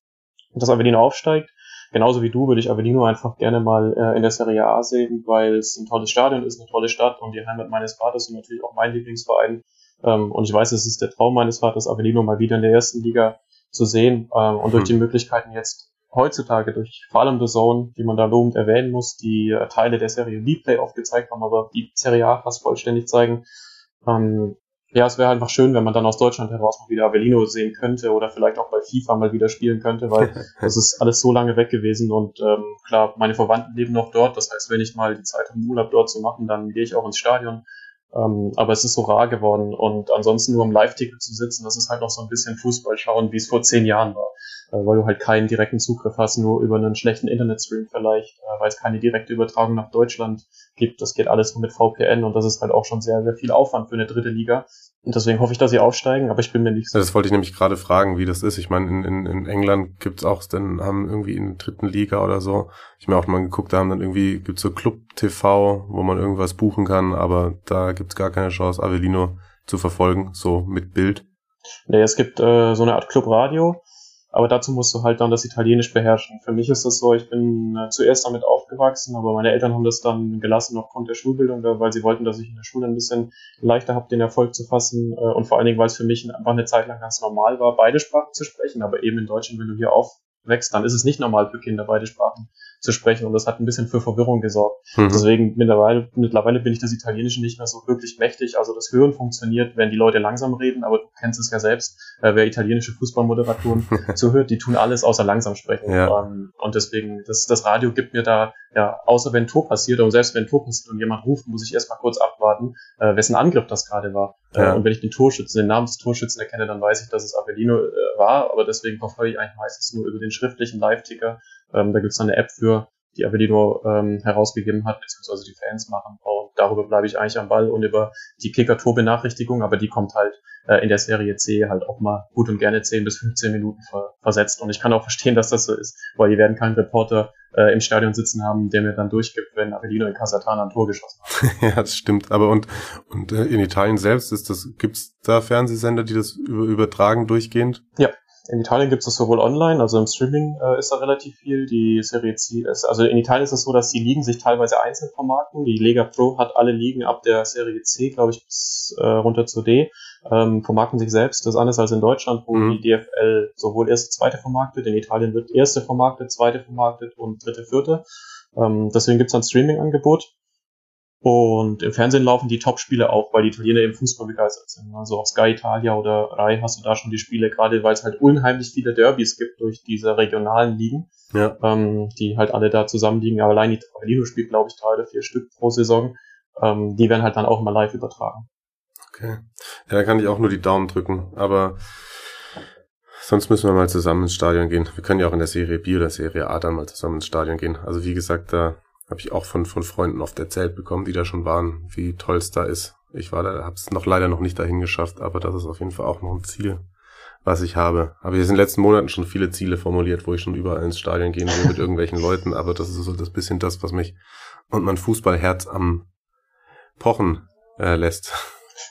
dass Avellino aufsteigt. Genauso wie du würde ich Avellino einfach gerne mal äh, in der Serie A sehen, weil es ein tolles Stadion ist, eine tolle Stadt und die Heimat meines Vaters und natürlich auch mein Lieblingsverein. Ähm, und ich weiß, es ist der Traum meines Vaters, Avellino mal wieder in der ersten Liga zu sehen. Ähm, und durch hm. die Möglichkeiten jetzt heutzutage, durch vor allem The Zone, die man da lobend erwähnen muss, die äh, Teile der Serie B-Play aufgezeigt haben, aber die Serie A fast vollständig zeigen. Ähm, ja, es wäre einfach schön, wenn man dann aus Deutschland heraus mal wieder Avellino sehen könnte oder vielleicht auch bei FIFA mal wieder spielen könnte, weil das ist alles so lange weg gewesen und ähm, klar, meine Verwandten leben noch dort. Das heißt, wenn ich mal die Zeit habe, Urlaub dort zu machen, dann gehe ich auch ins Stadion. Ähm, aber es ist so rar geworden und ansonsten nur im Live-Ticket zu sitzen, das ist halt noch so ein bisschen Fußball schauen, wie es vor zehn Jahren war. Äh, weil du halt keinen direkten Zugriff hast, nur über einen schlechten Internetstream vielleicht, äh, weil es keine direkte Übertragung nach Deutschland gibt. Das geht alles nur mit VPN und das ist halt auch schon sehr, sehr viel Aufwand für eine dritte Liga. Und deswegen hoffe ich, dass sie aufsteigen, aber ich bin mir nicht sicher. das wollte ich nämlich gerade fragen, wie das ist. Ich meine, in, in, in England gibt's auch, dann haben irgendwie in der dritten Liga oder so, ich mir auch mal geguckt, da haben dann irgendwie, gibt's so Club TV, wo man irgendwas buchen kann, aber da gibt's gar keine Chance, Avellino zu verfolgen, so mit Bild. Nee, es gibt äh, so eine Art Club Radio, aber dazu musst du halt dann das Italienisch beherrschen. Für mich ist das so, ich bin äh, zuerst damit aufgewachsen, aber meine Eltern haben das dann gelassen aufgrund der Schulbildung, weil sie wollten, dass ich in der Schule ein bisschen leichter habe, den Erfolg zu fassen. Äh, und vor allen Dingen, weil es für mich einfach eine Zeit lang ganz normal war, beide Sprachen zu sprechen. Aber eben in Deutschland, wenn du hier aufwächst, dann ist es nicht normal für Kinder, beide Sprachen zu sprechen und das hat ein bisschen für Verwirrung gesorgt. Mhm. Deswegen mittlerweile, mittlerweile bin ich das Italienische nicht mehr so wirklich mächtig. Also das Hören funktioniert, wenn die Leute langsam reden, aber du kennst es ja selbst, äh, wer italienische Fußballmoderatoren zuhört, die tun alles außer langsam sprechen. Ja. Ähm, und deswegen, das, das Radio gibt mir da, ja, außer wenn Tor passiert, und selbst wenn Tor passiert und jemand ruft, muss ich erstmal kurz abwarten, äh, wessen Angriff das gerade war. Äh, ja. Äh, und wenn ich den Torschützen, den Namen des Torschützen erkenne, dann weiß ich, dass es Avellino äh, war, aber deswegen verfolge ich eigentlich meistens nur über den schriftlichen Live-Ticker ähm, da gibt's dann eine App für, die Avellino ähm, herausgegeben hat, beziehungsweise die Fans machen. Und darüber bleibe ich eigentlich am Ball und über die Kicker-Tor-Benachrichtigung, aber die kommt halt äh, in der Serie C halt auch mal gut und gerne 10 bis 15 Minuten ver versetzt. Und ich kann auch verstehen, dass das so ist, weil die werden keinen Reporter äh, im Stadion sitzen haben, der mir dann durchgibt, wenn Avellino in Casatana ein Tor geschossen hat. ja, das stimmt. Aber und, und äh, in Italien selbst ist das, gibt's da Fernsehsender, die das über, übertragen durchgehend? Ja, in Italien gibt es das sowohl online, also im Streaming äh, ist da relativ viel. Die Serie C ist, also in Italien ist es so, dass die Ligen sich teilweise einzeln vermarkten. Die Lega Pro hat alle Ligen ab der Serie C, glaube ich, bis äh, runter zu D, ähm, vermarkten sich selbst. Das ist anders als in Deutschland, wo mhm. die DFL sowohl erste, zweite vermarktet. In Italien wird erste vermarktet, zweite vermarktet und dritte, vierte. Ähm, deswegen gibt es ein Streaming-Angebot. Und im Fernsehen laufen die Top-Spiele auch, weil die Italiener im Fußball begeistert sind. Also auf Sky Italia oder Rai hast du da schon die Spiele, gerade weil es halt unheimlich viele Derbys gibt durch diese regionalen Ligen, ja. ähm, die halt alle da zusammenliegen. Aber allein die Avellino spielt, glaube ich, drei oder vier Stück pro Saison. Ähm, die werden halt dann auch immer live übertragen. Okay. Ja, da kann ich auch nur die Daumen drücken. Aber sonst müssen wir mal zusammen ins Stadion gehen. Wir können ja auch in der Serie B oder Serie A dann mal zusammen ins Stadion gehen. Also wie gesagt, da habe ich auch von, von Freunden oft erzählt bekommen, die da schon waren, wie toll es da ist. Ich war da, habe es noch leider noch nicht dahin geschafft, aber das ist auf jeden Fall auch noch ein Ziel, was ich habe. Aber jetzt in den letzten Monaten schon viele Ziele formuliert, wo ich schon überall ins Stadion gehen will mit irgendwelchen Leuten, aber das ist so das bisschen das, was mich und mein Fußballherz am Pochen äh, lässt.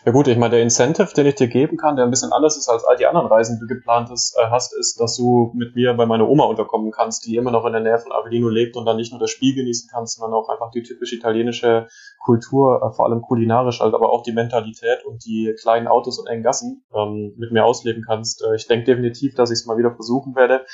Ja gut, ich meine, der Incentive, den ich dir geben kann, der ein bisschen anders ist als all die anderen Reisen, die du geplant hast, äh, hast, ist, dass du mit mir bei meiner Oma unterkommen kannst, die immer noch in der Nähe von Avellino lebt und dann nicht nur das Spiel genießen kannst, sondern auch einfach die typisch italienische Kultur, äh, vor allem kulinarisch, halt, aber auch die Mentalität und die kleinen Autos und engen Gassen ähm, mit mir ausleben kannst. Äh, ich denke definitiv, dass ich es mal wieder versuchen werde.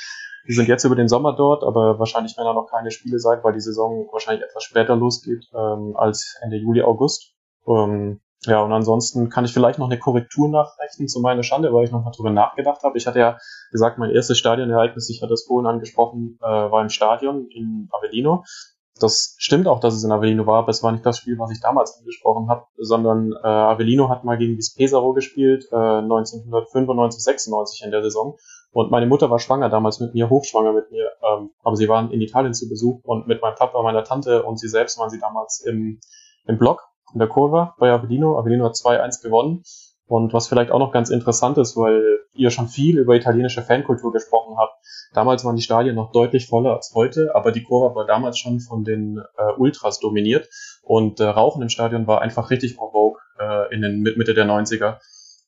Wir sind jetzt über den Sommer dort, aber wahrscheinlich werden da noch keine Spiele sein, weil die Saison wahrscheinlich etwas später losgeht ähm, als Ende Juli, August. Ähm, ja, und ansonsten kann ich vielleicht noch eine Korrektur nachrechnen zu meiner Schande, weil ich noch mal drüber nachgedacht habe. Ich hatte ja gesagt, mein erstes Stadionereignis, ich hatte es vorhin angesprochen, äh, war im Stadion in Avellino. Das stimmt auch, dass es in Avellino war, aber es war nicht das Spiel, was ich damals angesprochen habe, sondern äh, Avellino hat mal gegen Pesaro gespielt, äh, 1995, 96 in der Saison. Und meine Mutter war schwanger damals mit mir, hochschwanger mit mir, ähm, aber sie waren in Italien zu Besuch und mit meinem Papa, meiner Tante und sie selbst waren sie damals im, im Block in der Kurve bei Avellino. Avellino hat 2-1 gewonnen. Und was vielleicht auch noch ganz interessant ist, weil ihr schon viel über italienische Fankultur gesprochen habt. Damals waren die Stadien noch deutlich voller als heute, aber die Kurve war damals schon von den äh, Ultras dominiert. Und äh, Rauchen im Stadion war einfach richtig vogue äh, in den Mitte der 90er.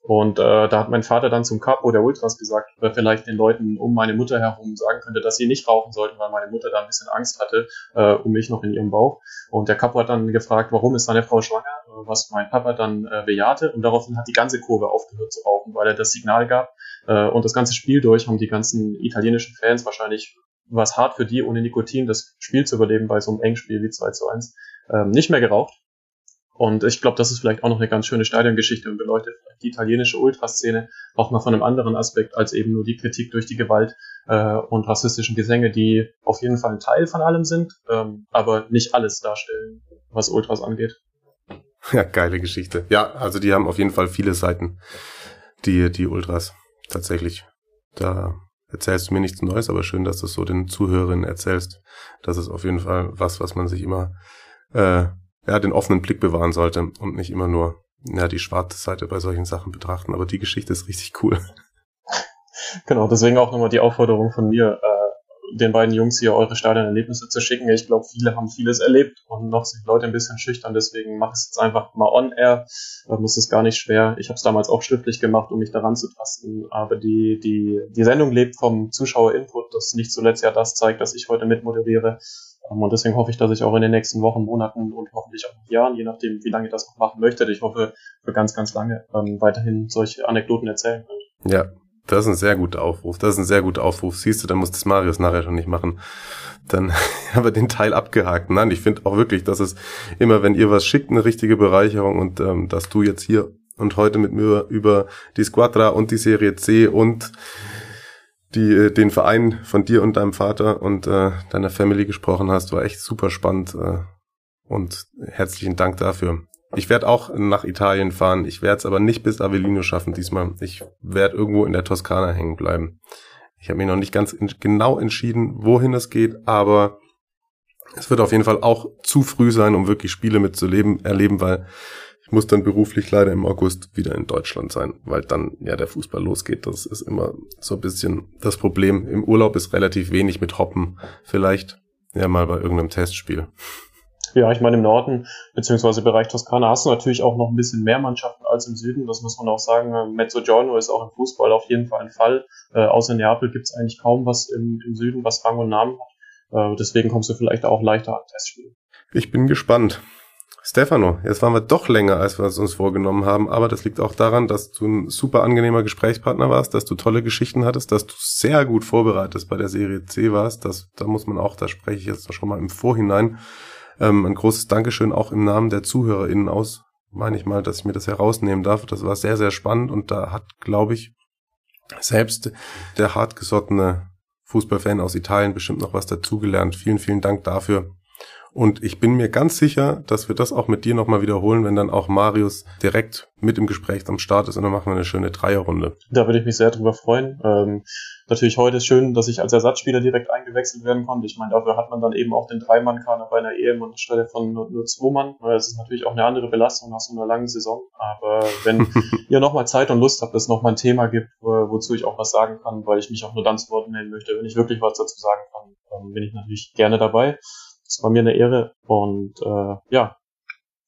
Und äh, da hat mein Vater dann zum Capo der Ultras gesagt, ob er vielleicht den Leuten um meine Mutter herum sagen könnte, dass sie nicht rauchen sollten, weil meine Mutter da ein bisschen Angst hatte äh, um mich noch in ihrem Bauch. Und der Capo hat dann gefragt, warum ist seine Frau schwanger, äh, was mein Papa dann äh, bejahte. Und daraufhin hat die ganze Kurve aufgehört zu rauchen, weil er das Signal gab. Äh, und das ganze Spiel durch haben die ganzen italienischen Fans wahrscheinlich was hart für die, ohne Nikotin das Spiel zu überleben bei so einem Engspiel wie 2 zu 1, ähm, nicht mehr geraucht. Und ich glaube, das ist vielleicht auch noch eine ganz schöne Stadiongeschichte und beleuchtet die italienische Ultraszene auch mal von einem anderen Aspekt als eben nur die Kritik durch die Gewalt äh, und rassistischen Gesänge, die auf jeden Fall ein Teil von allem sind, ähm, aber nicht alles darstellen, was Ultras angeht. Ja, geile Geschichte. Ja, also die haben auf jeden Fall viele Seiten, die, die Ultras tatsächlich. Da erzählst du mir nichts Neues, aber schön, dass du es so den Zuhörerinnen erzählst. Das ist auf jeden Fall was, was man sich immer äh, ja, den offenen Blick bewahren sollte und nicht immer nur ja, die schwarze Seite bei solchen Sachen betrachten. Aber die Geschichte ist richtig cool. Genau, deswegen auch nochmal die Aufforderung von mir, äh, den beiden Jungs hier eure Stadionerlebnisse zu schicken. Ich glaube, viele haben vieles erlebt und noch sind Leute ein bisschen schüchtern, deswegen mach es jetzt einfach mal on air. Da muss es gar nicht schwer. Ich habe es damals auch schriftlich gemacht, um mich daran zu tasten. Aber die, die, die Sendung lebt vom Zuschauerinput, das nicht zuletzt ja das zeigt, dass ich heute mitmoderiere. Ähm, und deswegen hoffe ich, dass ich auch in den nächsten Wochen, Monaten und hoffentlich auch Jahren, je nachdem, wie lange ich das noch machen möchte, ich hoffe, für ganz, ganz lange ähm, weiterhin solche Anekdoten erzählen könnte. Ja, das ist ein sehr guter Aufruf. Das ist ein sehr guter Aufruf. Siehst du, dann muss das Marius nachher schon nicht machen. Dann haben wir den Teil abgehakt. Nein, ich finde auch wirklich, dass es immer, wenn ihr was schickt, eine richtige Bereicherung und ähm, dass du jetzt hier und heute mit mir über die Squadra und die Serie C und die äh, den Verein von dir und deinem Vater und äh, deiner Family gesprochen hast, war echt super spannend äh, und herzlichen Dank dafür. Ich werde auch nach Italien fahren. Ich werde es aber nicht bis Avellino schaffen diesmal. Ich werde irgendwo in der Toskana hängen bleiben. Ich habe mich noch nicht ganz genau entschieden, wohin es geht, aber es wird auf jeden Fall auch zu früh sein, um wirklich Spiele mitzuleben, erleben, weil ich muss dann beruflich leider im August wieder in Deutschland sein, weil dann ja der Fußball losgeht. Das ist immer so ein bisschen das Problem. Im Urlaub ist relativ wenig mit Hoppen. Vielleicht ja mal bei irgendeinem Testspiel. Ja, ich meine, im Norden, beziehungsweise Bereich Toskana, hast du natürlich auch noch ein bisschen mehr Mannschaften als im Süden. Das muss man auch sagen. Mezzogiorno ist auch im Fußball auf jeden Fall ein Fall. Äh, außer Neapel gibt es eigentlich kaum was im, im, Süden, was Rang und Namen hat. Äh, deswegen kommst du vielleicht auch leichter an Testspiele. Ich bin gespannt. Stefano, jetzt waren wir doch länger, als wir es uns vorgenommen haben, aber das liegt auch daran, dass du ein super angenehmer Gesprächspartner warst, dass du tolle Geschichten hattest, dass du sehr gut vorbereitet bei der Serie C warst. Das, da muss man auch, da spreche ich jetzt schon mal im Vorhinein, ähm, ein großes Dankeschön auch im Namen der ZuhörerInnen aus, meine ich mal, dass ich mir das herausnehmen darf. Das war sehr, sehr spannend und da hat, glaube ich, selbst der hartgesottene Fußballfan aus Italien bestimmt noch was dazugelernt. Vielen, vielen Dank dafür. Und ich bin mir ganz sicher, dass wir das auch mit dir nochmal wiederholen, wenn dann auch Marius direkt mit im Gespräch am Start ist und dann machen wir eine schöne Dreierrunde. Da würde ich mich sehr drüber freuen. Ähm, natürlich heute ist schön, dass ich als Ersatzspieler direkt eingewechselt werden konnte. Ich meine, dafür hat man dann eben auch den Dreimann-Kader bei einer EM anstelle von nur, nur zwei Mann. Das ist natürlich auch eine andere Belastung nach so einer langen Saison. Aber wenn ihr nochmal Zeit und Lust habt, dass es nochmal ein Thema gibt, wozu ich auch was sagen kann, weil ich mich auch nur dann zu Wort melden möchte, wenn ich wirklich was dazu sagen kann, dann bin ich natürlich gerne dabei. Es war mir eine Ehre und äh, ja,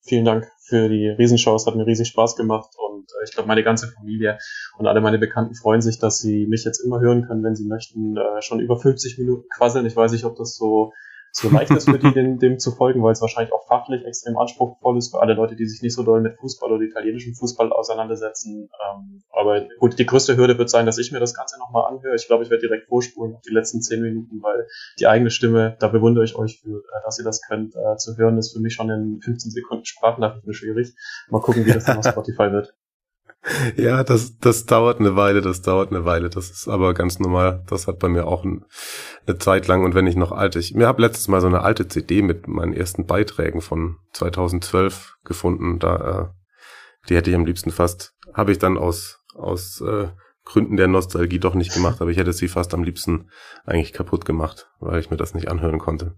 vielen Dank für die Riesenshow. Es hat mir riesig Spaß gemacht und äh, ich glaube, meine ganze Familie und alle meine Bekannten freuen sich, dass sie mich jetzt immer hören können, wenn sie möchten. Äh, schon über 50 Minuten quasseln. Ich weiß nicht, ob das so so leicht ist für die, dem, dem zu folgen, weil es wahrscheinlich auch fachlich extrem anspruchsvoll ist für alle Leute, die sich nicht so doll mit Fußball oder italienischem Fußball auseinandersetzen. Ähm, aber gut, die größte Hürde wird sein, dass ich mir das Ganze nochmal anhöre. Ich glaube, ich werde direkt vorspulen auf die letzten zehn Minuten, weil die eigene Stimme, da bewundere ich euch für, äh, dass ihr das könnt, äh, zu hören, ist für mich schon in 15 Sekunden Sprachnachrichten schwierig. Mal gucken, wie das dann auf Spotify wird. Ja, das, das dauert eine Weile, das dauert eine Weile. Das ist aber ganz normal. Das hat bei mir auch ein, eine Zeit lang. Und wenn ich noch alte, ich mir habe letztes Mal so eine alte CD mit meinen ersten Beiträgen von 2012 gefunden. Da, äh, die hätte ich am liebsten fast, habe ich dann aus aus äh, Gründen der Nostalgie doch nicht gemacht, aber ich hätte sie fast am liebsten eigentlich kaputt gemacht, weil ich mir das nicht anhören konnte.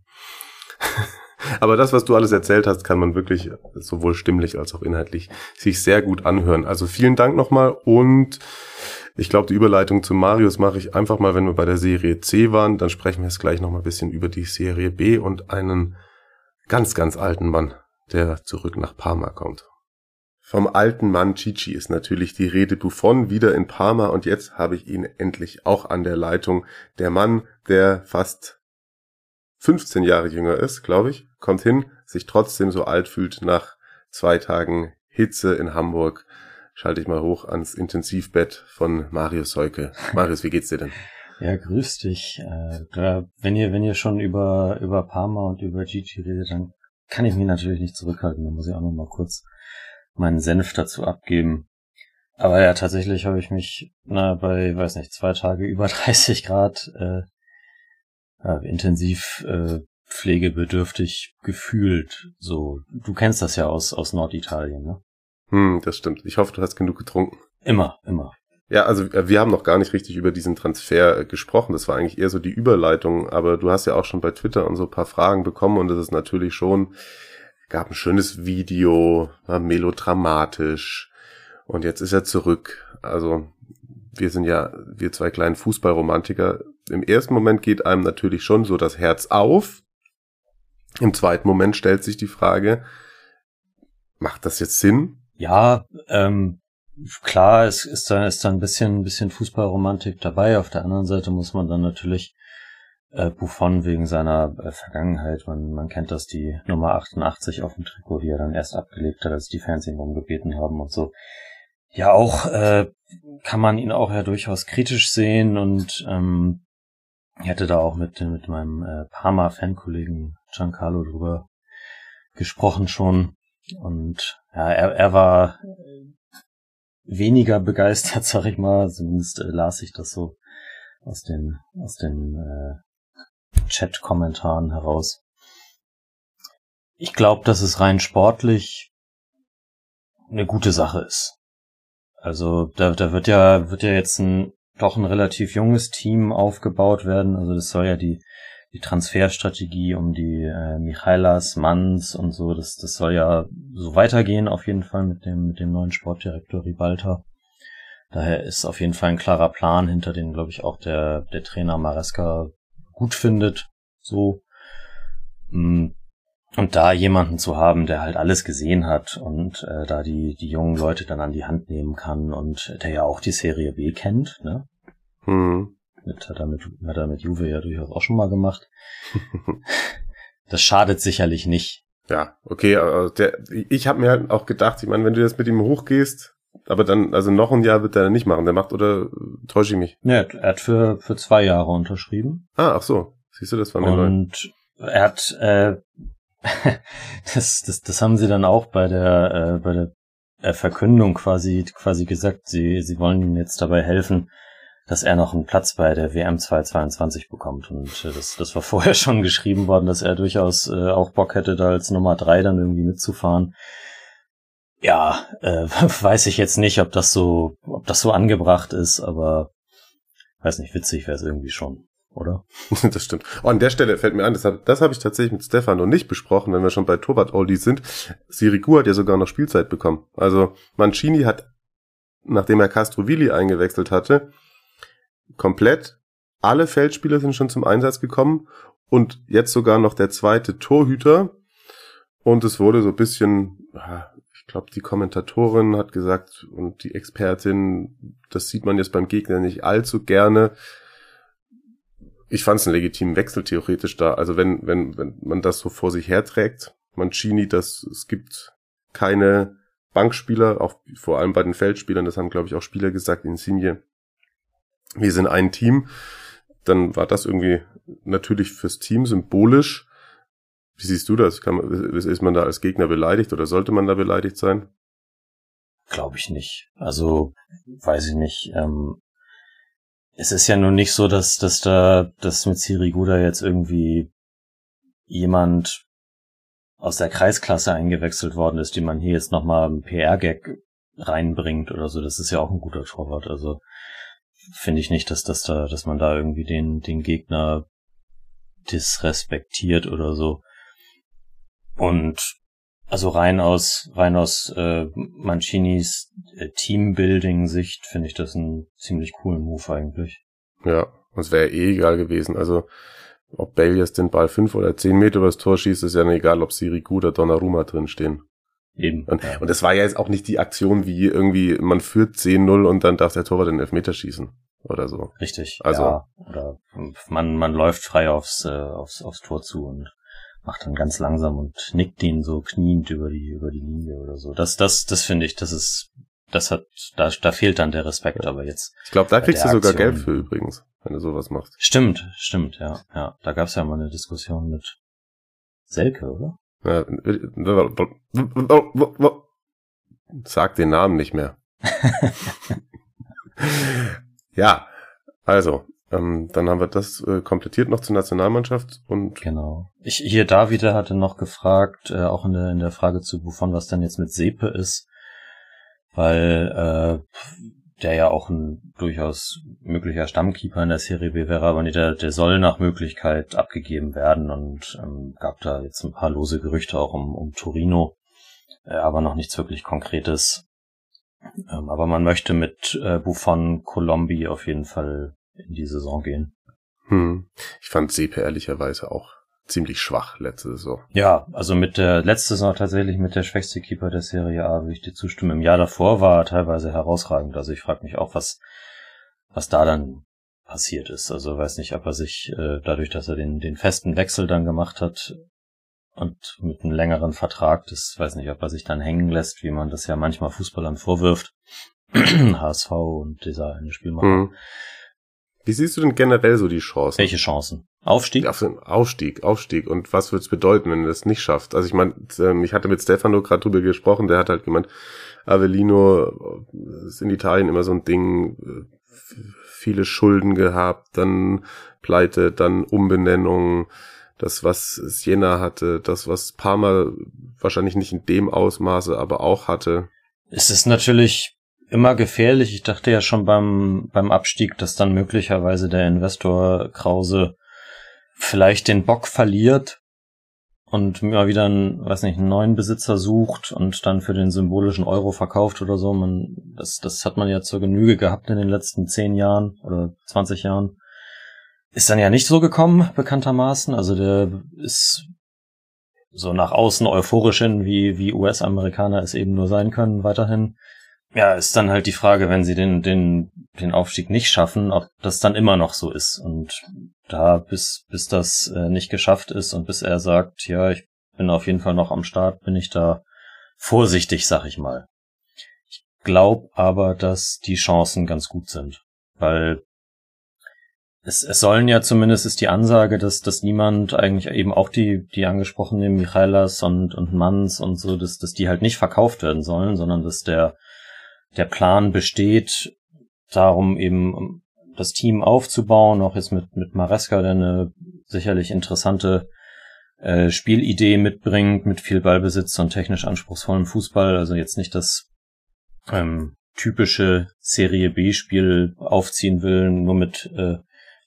Aber das, was du alles erzählt hast, kann man wirklich sowohl stimmlich als auch inhaltlich sich sehr gut anhören. Also vielen Dank nochmal und ich glaube, die Überleitung zu Marius mache ich einfach mal, wenn wir bei der Serie C waren. Dann sprechen wir jetzt gleich nochmal ein bisschen über die Serie B und einen ganz, ganz alten Mann, der zurück nach Parma kommt. Vom alten Mann Chichi ist natürlich die Rede Buffon wieder in Parma und jetzt habe ich ihn endlich auch an der Leitung. Der Mann, der fast 15 Jahre jünger ist, glaube ich, kommt hin, sich trotzdem so alt fühlt nach zwei Tagen Hitze in Hamburg. Schalte ich mal hoch ans Intensivbett von Marius Seuke. Marius, wie geht's dir denn? Ja, grüß dich. Äh, wenn ihr, wenn ihr schon über, über Parma und über Gigi redet, dann kann ich mich natürlich nicht zurückhalten. Da muss ich auch noch mal kurz meinen Senf dazu abgeben. Aber ja, tatsächlich habe ich mich na, bei, weiß nicht, zwei Tage über 30 Grad äh, intensiv äh, pflegebedürftig gefühlt. So, du kennst das ja aus aus Norditalien, ne? Hm, das stimmt. Ich hoffe, du hast genug getrunken. Immer, immer. Ja, also äh, wir haben noch gar nicht richtig über diesen Transfer äh, gesprochen. Das war eigentlich eher so die Überleitung. Aber du hast ja auch schon bei Twitter und so ein paar Fragen bekommen und das ist natürlich schon gab ein schönes Video, war melodramatisch und jetzt ist er zurück. Also wir sind ja, wir zwei kleinen Fußballromantiker. Im ersten Moment geht einem natürlich schon so das Herz auf. Im zweiten Moment stellt sich die Frage, macht das jetzt Sinn? Ja, ähm, klar, es ist da, ist da ein bisschen, ein bisschen Fußballromantik dabei. Auf der anderen Seite muss man dann natürlich äh, Buffon wegen seiner äh, Vergangenheit, man, man kennt das, die Nummer 88 auf dem Trikot, die er dann erst abgelegt hat, als die Fans ihn rumgebeten haben und so. Ja, auch äh, kann man ihn auch ja durchaus kritisch sehen und ähm, ich hatte da auch mit, mit meinem äh, Parma-Fankollegen Giancarlo drüber gesprochen schon. Und ja, er, er war weniger begeistert, sag ich mal. Zumindest äh, las ich das so aus den, aus den äh, Chat-Kommentaren heraus. Ich glaube, dass es rein sportlich eine gute Sache ist. Also da, da wird ja, wird ja jetzt ein doch ein relativ junges Team aufgebaut werden. Also das soll ja die, die Transferstrategie um die äh, Michailas, Manns und so, das, das soll ja so weitergehen auf jeden Fall mit dem, mit dem neuen Sportdirektor Ribalta. Daher ist auf jeden Fall ein klarer Plan, hinter dem, glaube ich, auch der, der Trainer Maresca gut findet. So. Und da jemanden zu haben, der halt alles gesehen hat und äh, da die, die jungen Leute dann an die Hand nehmen kann und der ja auch die Serie B kennt, ne? Hm. Mit, hat, er mit, hat er mit Juve ja durchaus auch schon mal gemacht. das schadet sicherlich nicht. Ja, okay, also der, ich habe mir halt auch gedacht, ich meine, wenn du jetzt mit ihm hochgehst, aber dann, also noch ein Jahr wird er nicht machen, der macht, oder täusche ich mich? Ne, er hat für, für zwei Jahre unterschrieben. Ah, ach so. Siehst du, das war mir Und neu. er hat, äh, das, das, das haben sie dann auch bei der, äh, bei der äh, Verkündung quasi, quasi gesagt, sie, sie wollen ihm jetzt dabei helfen, dass er noch einen Platz bei der WM 2022 bekommt. Und äh, das, das war vorher schon geschrieben worden, dass er durchaus äh, auch Bock hätte, da als Nummer drei dann irgendwie mitzufahren. Ja, äh, weiß ich jetzt nicht, ob das so, ob das so angebracht ist, aber weiß nicht, witzig wäre es irgendwie schon oder? das stimmt. Oh, an der Stelle fällt mir ein, das habe hab ich tatsächlich mit Stefan noch nicht besprochen, wenn wir schon bei Torwart Oldies sind. Sirigu hat ja sogar noch Spielzeit bekommen. Also Mancini hat, nachdem er Castrovilli eingewechselt hatte, komplett alle Feldspieler sind schon zum Einsatz gekommen und jetzt sogar noch der zweite Torhüter. Und es wurde so ein bisschen, ich glaube, die Kommentatorin hat gesagt und die Expertin, das sieht man jetzt beim Gegner nicht allzu gerne. Ich fand es einen legitimen Wechsel theoretisch da. Also wenn, wenn, wenn man das so vor sich herträgt, Mancini, dass es gibt keine Bankspieler, auch vor allem bei den Feldspielern, das haben, glaube ich, auch Spieler gesagt, Insigne, wir sind ein Team, dann war das irgendwie natürlich fürs Team symbolisch. Wie siehst du das? Kann ist man da als Gegner beleidigt oder sollte man da beleidigt sein? Glaube ich nicht. Also, weiß ich nicht. Ähm, es ist ja nun nicht so, dass, dass da, dass mit Siriguda jetzt irgendwie jemand aus der Kreisklasse eingewechselt worden ist, die man hier jetzt nochmal einen PR-Gag reinbringt oder so. Das ist ja auch ein guter Torwart. Also finde ich nicht, dass das da, dass man da irgendwie den, den Gegner disrespektiert oder so. Und also rein aus rein aus äh, Mancinis äh, Teambuilding-Sicht finde ich das einen ziemlich coolen Move eigentlich. Ja, es wäre eh egal gewesen. Also ob Bale jetzt den Ball fünf oder zehn Meter übers Tor schießt, ist ja nicht egal, ob Sirigu oder Donnarumma drinstehen. Eben. Und, ja. und das war ja jetzt auch nicht die Aktion wie irgendwie, man führt 10-0 und dann darf der Torwart den Elfmeter schießen. Oder so. Richtig. Also. Ja, oder man, man läuft frei aufs, äh, aufs, aufs Tor zu und macht dann ganz langsam und nickt ihn so kniend über die, über die Linie oder so. Das, das, das finde ich, das ist, das hat, da, da fehlt dann der Respekt, aber jetzt. Ich glaube, da kriegst du sogar Aktion, Geld für übrigens, wenn du sowas machst. Stimmt, stimmt, ja, ja. Da gab's ja mal eine Diskussion mit Selke, oder? Ja, sag den Namen nicht mehr. ja, also, ähm, dann haben wir das äh, komplettiert noch zur Nationalmannschaft und genau. Ich hier David hatte noch gefragt, äh, auch in der in der Frage zu Buffon, was denn jetzt mit Sepe ist, weil äh, der ja auch ein durchaus möglicher Stammkeeper in der Serie B wäre, aber nicht, der, der soll nach Möglichkeit abgegeben werden und ähm, gab da jetzt ein paar lose Gerüchte auch um, um Torino, äh, aber noch nichts wirklich Konkretes. Ähm, aber man möchte mit äh, Buffon Colombi auf jeden Fall in die Saison gehen. Hm. Ich fand Sepe ehrlicherweise auch ziemlich schwach letzte Saison. Ja, also mit der letzte Saison tatsächlich mit der schwächste Keeper der Serie A, würde ich dir zustimmen. Im Jahr davor war er teilweise herausragend. Also ich frage mich auch, was, was da dann passiert ist. Also weiß nicht, ob er sich äh, dadurch, dass er den, den festen Wechsel dann gemacht hat und mit einem längeren Vertrag, das weiß nicht, ob er sich dann hängen lässt, wie man das ja manchmal Fußballern vorwirft. HSV und dieser eine Spielmacher. Mhm. Wie siehst du denn generell so die Chancen? Welche Chancen? Aufstieg? Auf Aufstieg, Aufstieg. Und was würde es bedeuten, wenn er das nicht schafft? Also ich meine, ähm, ich hatte mit Stefano gerade drüber gesprochen, der hat halt gemeint, Avellino ist in Italien immer so ein Ding, äh, viele Schulden gehabt, dann Pleite, dann Umbenennung, das, was Siena hatte, das, was Parma wahrscheinlich nicht in dem Ausmaße, aber auch hatte. Es ist natürlich immer gefährlich. Ich dachte ja schon beim, beim Abstieg, dass dann möglicherweise der Investor Krause vielleicht den Bock verliert und mal wieder einen, weiß nicht, einen neuen Besitzer sucht und dann für den symbolischen Euro verkauft oder so. Man, das, das hat man ja zur Genüge gehabt in den letzten zehn Jahren oder 20 Jahren. Ist dann ja nicht so gekommen, bekanntermaßen. Also der ist so nach außen euphorisch hin, wie, wie US-Amerikaner es eben nur sein können, weiterhin. Ja, ist dann halt die Frage, wenn sie den, den, den Aufstieg nicht schaffen, ob das dann immer noch so ist. Und da, bis, bis das äh, nicht geschafft ist und bis er sagt, ja, ich bin auf jeden Fall noch am Start, bin ich da vorsichtig, sag ich mal. Ich glaube aber, dass die Chancen ganz gut sind. Weil es, es sollen ja zumindest ist die Ansage, dass, dass niemand eigentlich eben auch die, die angesprochenen Michailas und, und Manns und so, dass, dass die halt nicht verkauft werden sollen, sondern dass der der Plan besteht, darum eben das Team aufzubauen, auch jetzt mit, mit Maresca, der eine sicherlich interessante äh, Spielidee mitbringt, mit viel Ballbesitz und technisch anspruchsvollem Fußball. Also jetzt nicht das ähm, typische Serie B-Spiel aufziehen will, nur mit, äh,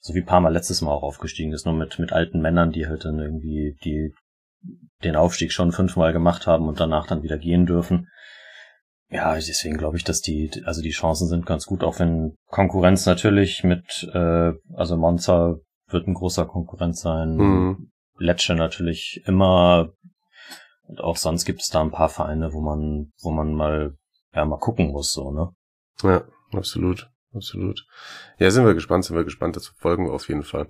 so wie Parma letztes Mal auch aufgestiegen ist, nur mit, mit alten Männern, die halt dann irgendwie die den Aufstieg schon fünfmal gemacht haben und danach dann wieder gehen dürfen. Ja, deswegen glaube ich, dass die, also die Chancen sind ganz gut, auch wenn Konkurrenz natürlich mit, äh, also Monza wird ein großer Konkurrent sein. Mhm. Lecce natürlich immer Und auch sonst gibt es da ein paar Vereine, wo man, wo man mal, ja, mal gucken muss, so, ne? Ja, absolut. Absolut. Ja, sind wir gespannt, sind wir gespannt, das verfolgen wir auf jeden Fall.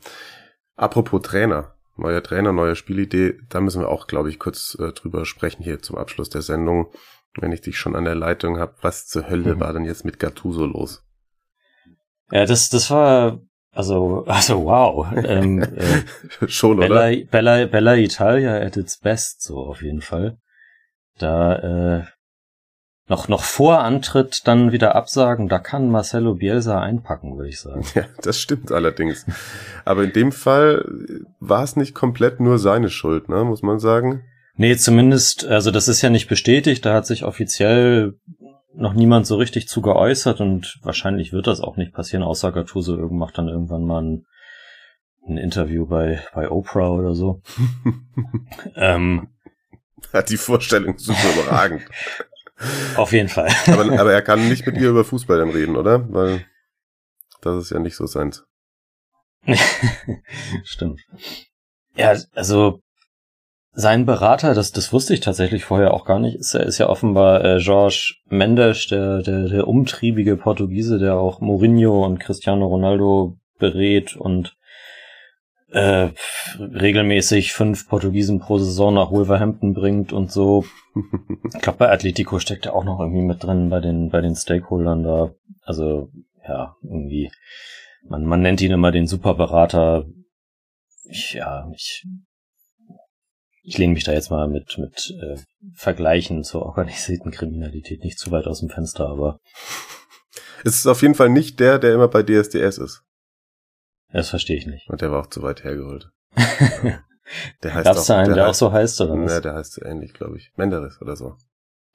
Apropos Trainer, neuer Trainer, neue Spielidee, da müssen wir auch, glaube ich, kurz äh, drüber sprechen hier zum Abschluss der Sendung. Wenn ich dich schon an der Leitung habe, was zur Hölle mhm. war denn jetzt mit Gattuso los? Ja, das, das war, also, also wow. ähm, äh, schon, Bella, oder? Bella, Bella Italia at its best, so auf jeden Fall. Da, äh, noch, noch vor Antritt dann wieder absagen, da kann Marcelo Bielsa einpacken, würde ich sagen. Ja, das stimmt allerdings. Aber in dem Fall war es nicht komplett nur seine Schuld, ne, muss man sagen. Nee, zumindest, also das ist ja nicht bestätigt, da hat sich offiziell noch niemand so richtig zu geäußert und wahrscheinlich wird das auch nicht passieren, außer Gattuso macht dann irgendwann mal ein, ein Interview bei, bei Oprah oder so. ähm, hat die Vorstellung super überragend. Auf jeden Fall. aber, aber er kann nicht mit ihr über Fußball dann reden, oder? Weil das ist ja nicht so seins. Stimmt. Ja, also sein Berater, das, das wusste ich tatsächlich vorher auch gar nicht, ist, ist ja offenbar äh, Jorge Mendes, der, der, der umtriebige Portugiese, der auch Mourinho und Cristiano Ronaldo berät und äh, regelmäßig fünf Portugiesen pro Saison nach Wolverhampton bringt und so. Ich glaube, bei Atletico steckt er auch noch irgendwie mit drin bei den, bei den Stakeholdern da. Also, ja, irgendwie, man, man nennt ihn immer den Superberater. Ich, ja, ich, ich lehne mich da jetzt mal mit, mit äh, Vergleichen zur organisierten Kriminalität nicht zu weit aus dem Fenster, aber. Es ist auf jeden Fall nicht der, der immer bei DSDS ist. Das verstehe ich nicht. Und der war auch zu weit hergeholt. der heißt Gab's auch, da einen, der, der heißt, auch so heißt, oder was? Ja, der heißt so ähnlich, glaube ich. Menderes oder so.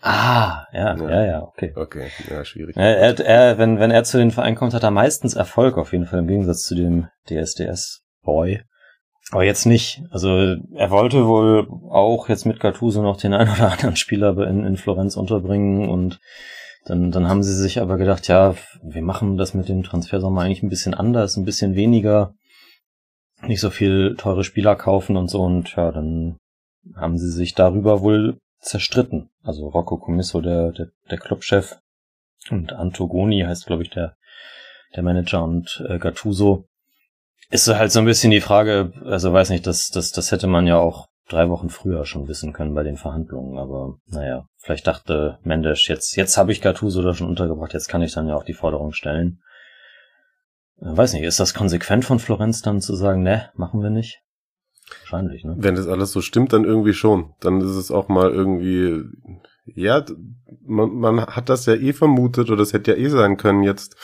Ah, ja, ja, ja, ja okay. Okay, ja, schwierig. Er, er, er, wenn, wenn er zu den Vereinen kommt, hat er meistens Erfolg auf jeden Fall im Gegensatz zu dem DSDS-Boy. Aber jetzt nicht. Also er wollte wohl auch jetzt mit Gattuso noch den einen oder anderen Spieler in, in Florenz unterbringen und dann, dann haben sie sich aber gedacht, ja, wir machen das mit dem Transfersommer eigentlich ein bisschen anders, ein bisschen weniger, nicht so viel teure Spieler kaufen und so und ja, dann haben sie sich darüber wohl zerstritten. Also Rocco Comisso, der, der, der Clubchef und Antogoni heißt, glaube ich, der, der Manager und äh, Gattuso. Ist halt so ein bisschen die Frage, also weiß nicht, das, das, das hätte man ja auch drei Wochen früher schon wissen können bei den Verhandlungen. Aber naja, vielleicht dachte Mendes, jetzt, jetzt habe ich Gattuso da schon untergebracht, jetzt kann ich dann ja auch die Forderung stellen. Ich weiß nicht, ist das konsequent von Florenz dann zu sagen, ne, machen wir nicht? Wahrscheinlich, ne? Wenn das alles so stimmt, dann irgendwie schon. Dann ist es auch mal irgendwie, ja, man, man hat das ja eh vermutet oder es hätte ja eh sein können jetzt,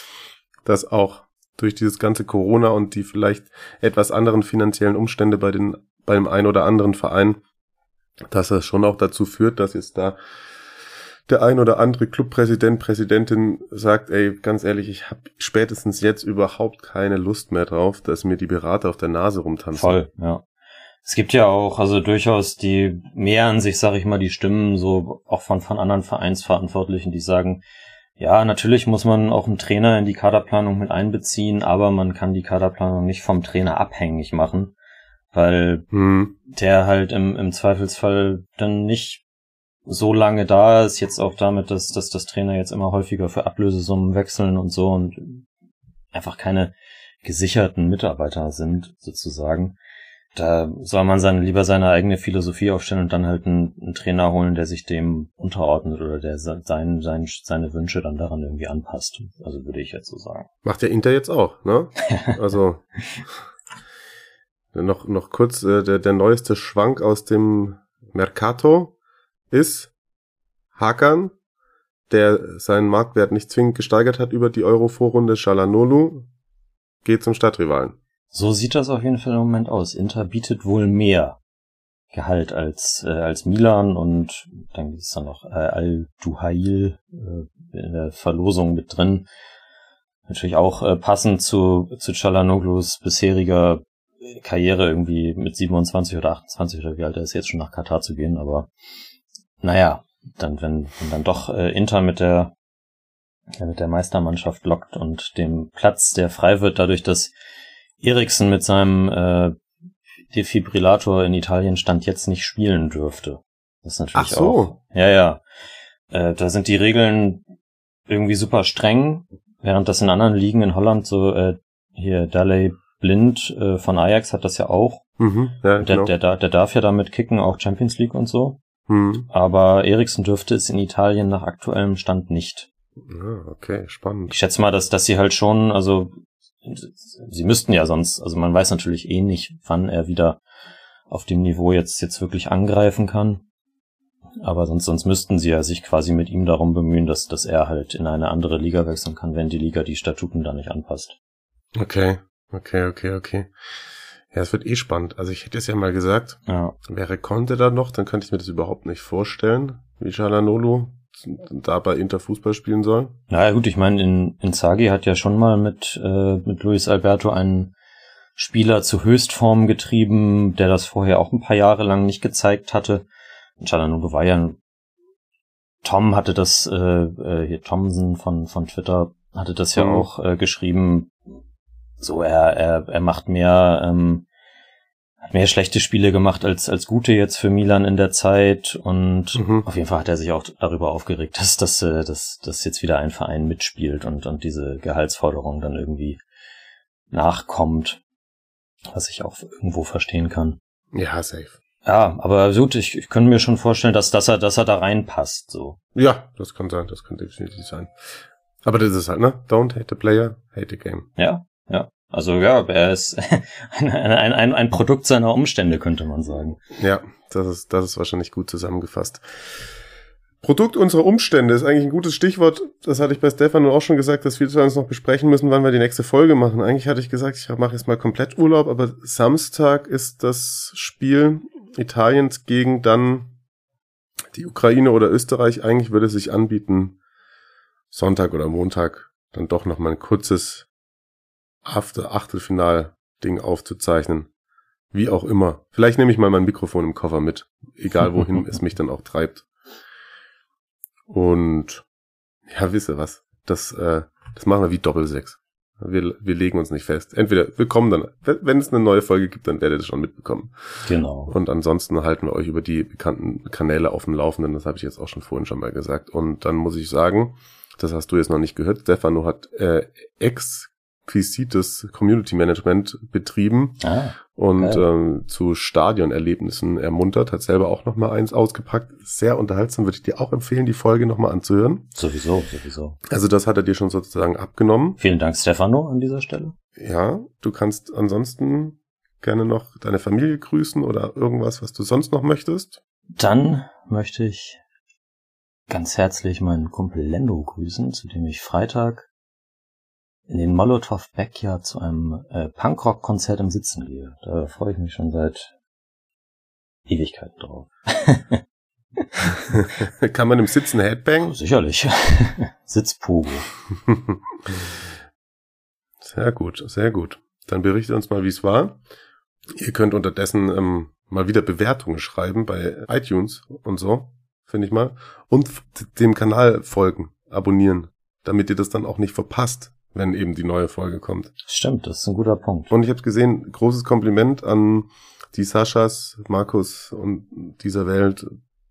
dass auch durch dieses ganze Corona und die vielleicht etwas anderen finanziellen Umstände bei den beim ein oder anderen Verein, dass das schon auch dazu führt, dass jetzt da der ein oder andere Clubpräsident, Präsidentin sagt, ey, ganz ehrlich, ich habe spätestens jetzt überhaupt keine Lust mehr drauf, dass mir die Berater auf der Nase rumtanzen. Voll, ja. Es gibt ja auch, also durchaus die mehren sich, sag ich mal, die Stimmen so auch von, von anderen Vereinsverantwortlichen, die sagen, ja, natürlich muss man auch einen Trainer in die Kaderplanung mit einbeziehen, aber man kann die Kaderplanung nicht vom Trainer abhängig machen weil hm. der halt im, im Zweifelsfall dann nicht so lange da ist, jetzt auch damit, dass, dass das Trainer jetzt immer häufiger für Ablösesummen wechseln und so und einfach keine gesicherten Mitarbeiter sind, sozusagen. Da soll man seine, lieber seine eigene Philosophie aufstellen und dann halt einen, einen Trainer holen, der sich dem unterordnet oder der sein, sein, seine Wünsche dann daran irgendwie anpasst. Also würde ich jetzt so sagen. Macht der Inter jetzt auch, ne? also noch, noch kurz, äh, der, der neueste Schwank aus dem Mercato ist Hakan, der seinen Marktwert nicht zwingend gesteigert hat über die Euro-Vorrunde. Shalanolu geht zum Stadtrivalen. So sieht das auf jeden Fall im Moment aus. Inter bietet wohl mehr Gehalt als, äh, als Milan und dann ist da noch äh, Al-Duhail äh, in der Verlosung mit drin. Natürlich auch äh, passend zu, zu Chalanoglus bisheriger Karriere irgendwie mit 27 oder 28 oder wie alt er ist, jetzt schon nach Katar zu gehen, aber naja, dann, wenn, wenn dann doch äh, Inter mit der mit der Meistermannschaft lockt und dem Platz, der frei wird, dadurch, dass Eriksen mit seinem äh, Defibrillator in Italien stand jetzt nicht spielen dürfte. Das ist natürlich Ach so. auch. Ja, ja. Äh, da sind die Regeln irgendwie super streng, während das in anderen Ligen in Holland so, äh, hier Daley Blind äh, von Ajax hat das ja auch. Mhm. Ja, Der, genau. der, der, der darf ja damit kicken, auch Champions League und so. Mhm. Aber Eriksen dürfte es in Italien nach aktuellem Stand nicht. Ah, okay, spannend. Ich schätze mal, dass, dass sie halt schon, also sie müssten ja sonst, also man weiß natürlich eh nicht, wann er wieder auf dem Niveau jetzt, jetzt wirklich angreifen kann. Aber sonst, sonst müssten sie ja sich quasi mit ihm darum bemühen, dass, dass er halt in eine andere Liga wechseln kann, wenn die Liga die Statuten da nicht anpasst. Okay, okay, okay, okay. Ja, es wird eh spannend. Also ich hätte es ja mal gesagt, Ja. wäre Conte da noch, dann könnte ich mir das überhaupt nicht vorstellen, wie Chalanolo da bei Inter Fußball spielen soll. Naja gut, ich meine, in, in Zagi hat ja schon mal mit, äh, mit Luis Alberto einen Spieler zu Höchstform getrieben, der das vorher auch ein paar Jahre lang nicht gezeigt hatte. Und Chalanolo war ja Tom hatte das, äh, äh, hier Thomson von, von Twitter hatte das ja Mhm. auch äh, geschrieben, so er, er, er macht mehr, ähm, hat mehr schlechte Spiele gemacht als, als gute jetzt für Milan in der Zeit und Mhm. auf jeden Fall hat er sich auch darüber aufgeregt, dass, dass, äh, dass, dass jetzt wieder ein Verein mitspielt und, und diese Gehaltsforderung dann irgendwie nachkommt, was ich auch irgendwo verstehen kann. Ja, safe. Ja, aber gut, ich, ich könnte mir schon vorstellen, dass, dass er, dass er da reinpasst, so. Ja, das kann sein, das kann definitiv sein. Aber das ist halt, ne? Don't hate the player, hate the game. Ja, ja. Also ja, er ist ein, ein, ein, ein Produkt seiner Umstände, könnte man sagen. Ja, das ist, das ist wahrscheinlich gut zusammengefasst. Produkt unserer Umstände ist eigentlich ein gutes Stichwort. Das hatte ich bei Stefan auch schon gesagt, dass wir uns noch besprechen müssen, wann wir die nächste Folge machen. Eigentlich hatte ich gesagt, ich mache jetzt mal komplett Urlaub, aber Samstag ist das Spiel Italiens gegen dann die Ukraine oder Österreich. Eigentlich würde es sich anbieten, Sonntag oder Montag dann doch noch mal ein kurzes After Achtelfinal Ding aufzuzeichnen. Wie auch immer. Vielleicht nehme ich mal mein Mikrofon im Koffer mit. Egal wohin es mich dann auch treibt. Und ja, wisse was. Das, äh, das machen wir wie Doppelsechs. Wir, wir legen uns nicht fest. Entweder wir kommen dann, wenn es eine neue Folge gibt, dann werdet ihr das schon mitbekommen. Genau. Und ansonsten halten wir euch über die bekannten Kanäle auf dem Laufenden. Das habe ich jetzt auch schon vorhin schon mal gesagt. Und dann muss ich sagen, das hast du jetzt noch nicht gehört. Stefano hat äh, exquisites Community Management betrieben Ah, und ähm, zu Stadionerlebnissen ermuntert, hat selber auch noch mal eins ausgepackt. Sehr unterhaltsam, würde ich dir auch empfehlen, die Folge noch mal anzuhören. sowieso, sowieso. Also das hat er dir schon sozusagen abgenommen. Vielen Dank, Stefano, an dieser Stelle. Ja, du kannst ansonsten gerne noch deine Familie grüßen oder irgendwas, was du sonst noch möchtest. Dann möchte ich ganz herzlich meinen Kumpel Lendo grüßen, zu dem ich Freitag in den Molotow Backyard zu einem äh, Punkrock-Konzert im Sitzen gehe. Da freue ich mich schon seit Ewigkeiten drauf. Kann man im Sitzen Headbang? Sicherlich. Sitzpogo. Sehr gut, sehr gut. Dann berichtet uns mal, wie es war. Ihr könnt unterdessen ähm, mal wieder Bewertungen schreiben bei iTunes und so, finde ich mal. Und dem Kanal folgen, abonnieren, damit ihr das dann auch nicht verpasst, wenn eben die neue Folge kommt. Stimmt, das ist ein guter Punkt. Und ich habe gesehen, großes Kompliment an die Saschas, Markus und dieser Welt.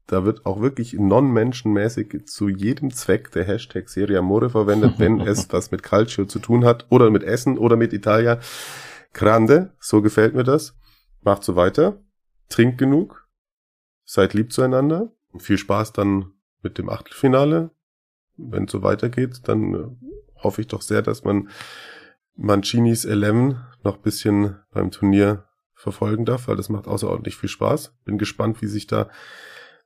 Da wird auch wirklich non-menschenmäßig zu jedem Zweck der Hashtag Serie Amore verwendet, wenn es was mit Calcio zu tun hat oder mit Essen oder mit Italia. Grande, so gefällt mir das. Macht so weiter. Trinkt genug. Seid lieb zueinander. Und viel Spaß dann mit dem Achtelfinale. Wenn es so weitergeht, dann äh, hoffe ich doch sehr, dass man Mancinis 11 noch bisschen beim Turnier verfolgen darf, weil das macht außerordentlich viel Spaß. Bin gespannt, wie sich da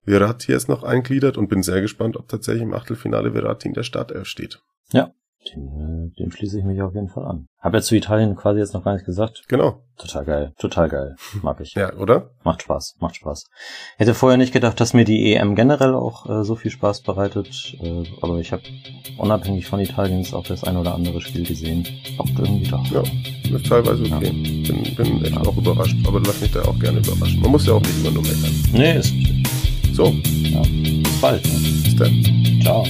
Verratti jetzt noch eingliedert und bin sehr gespannt, ob tatsächlich im Achtelfinale Verratti in der Startelf steht. Dem, äh, dem schließe ich mich auf jeden Fall an. Hab ja zu Italien quasi jetzt noch gar nicht gesagt. Genau. Total geil, total geil. Mag ich. Ja, oder? Macht Spaß, macht Spaß. Hätte vorher nicht gedacht, dass mir die EM generell auch äh, so viel Spaß bereitet, äh, aber ich habe unabhängig von Italien jetzt auch das ein oder andere Spiel gesehen. Bockt irgendwie doch. Ja, ist teilweise okay. Bin, bin echt auch überrascht, aber lass mich da auch gerne überraschen. Man muss ja auch nicht immer nur meckern. Nee, ist So, bis bald. Ne? bis dann. Ciao.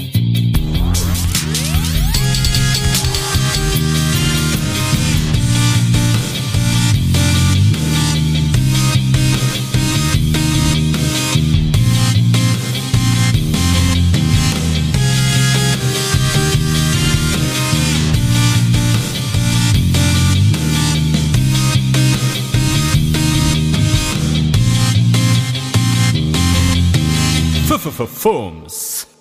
phone.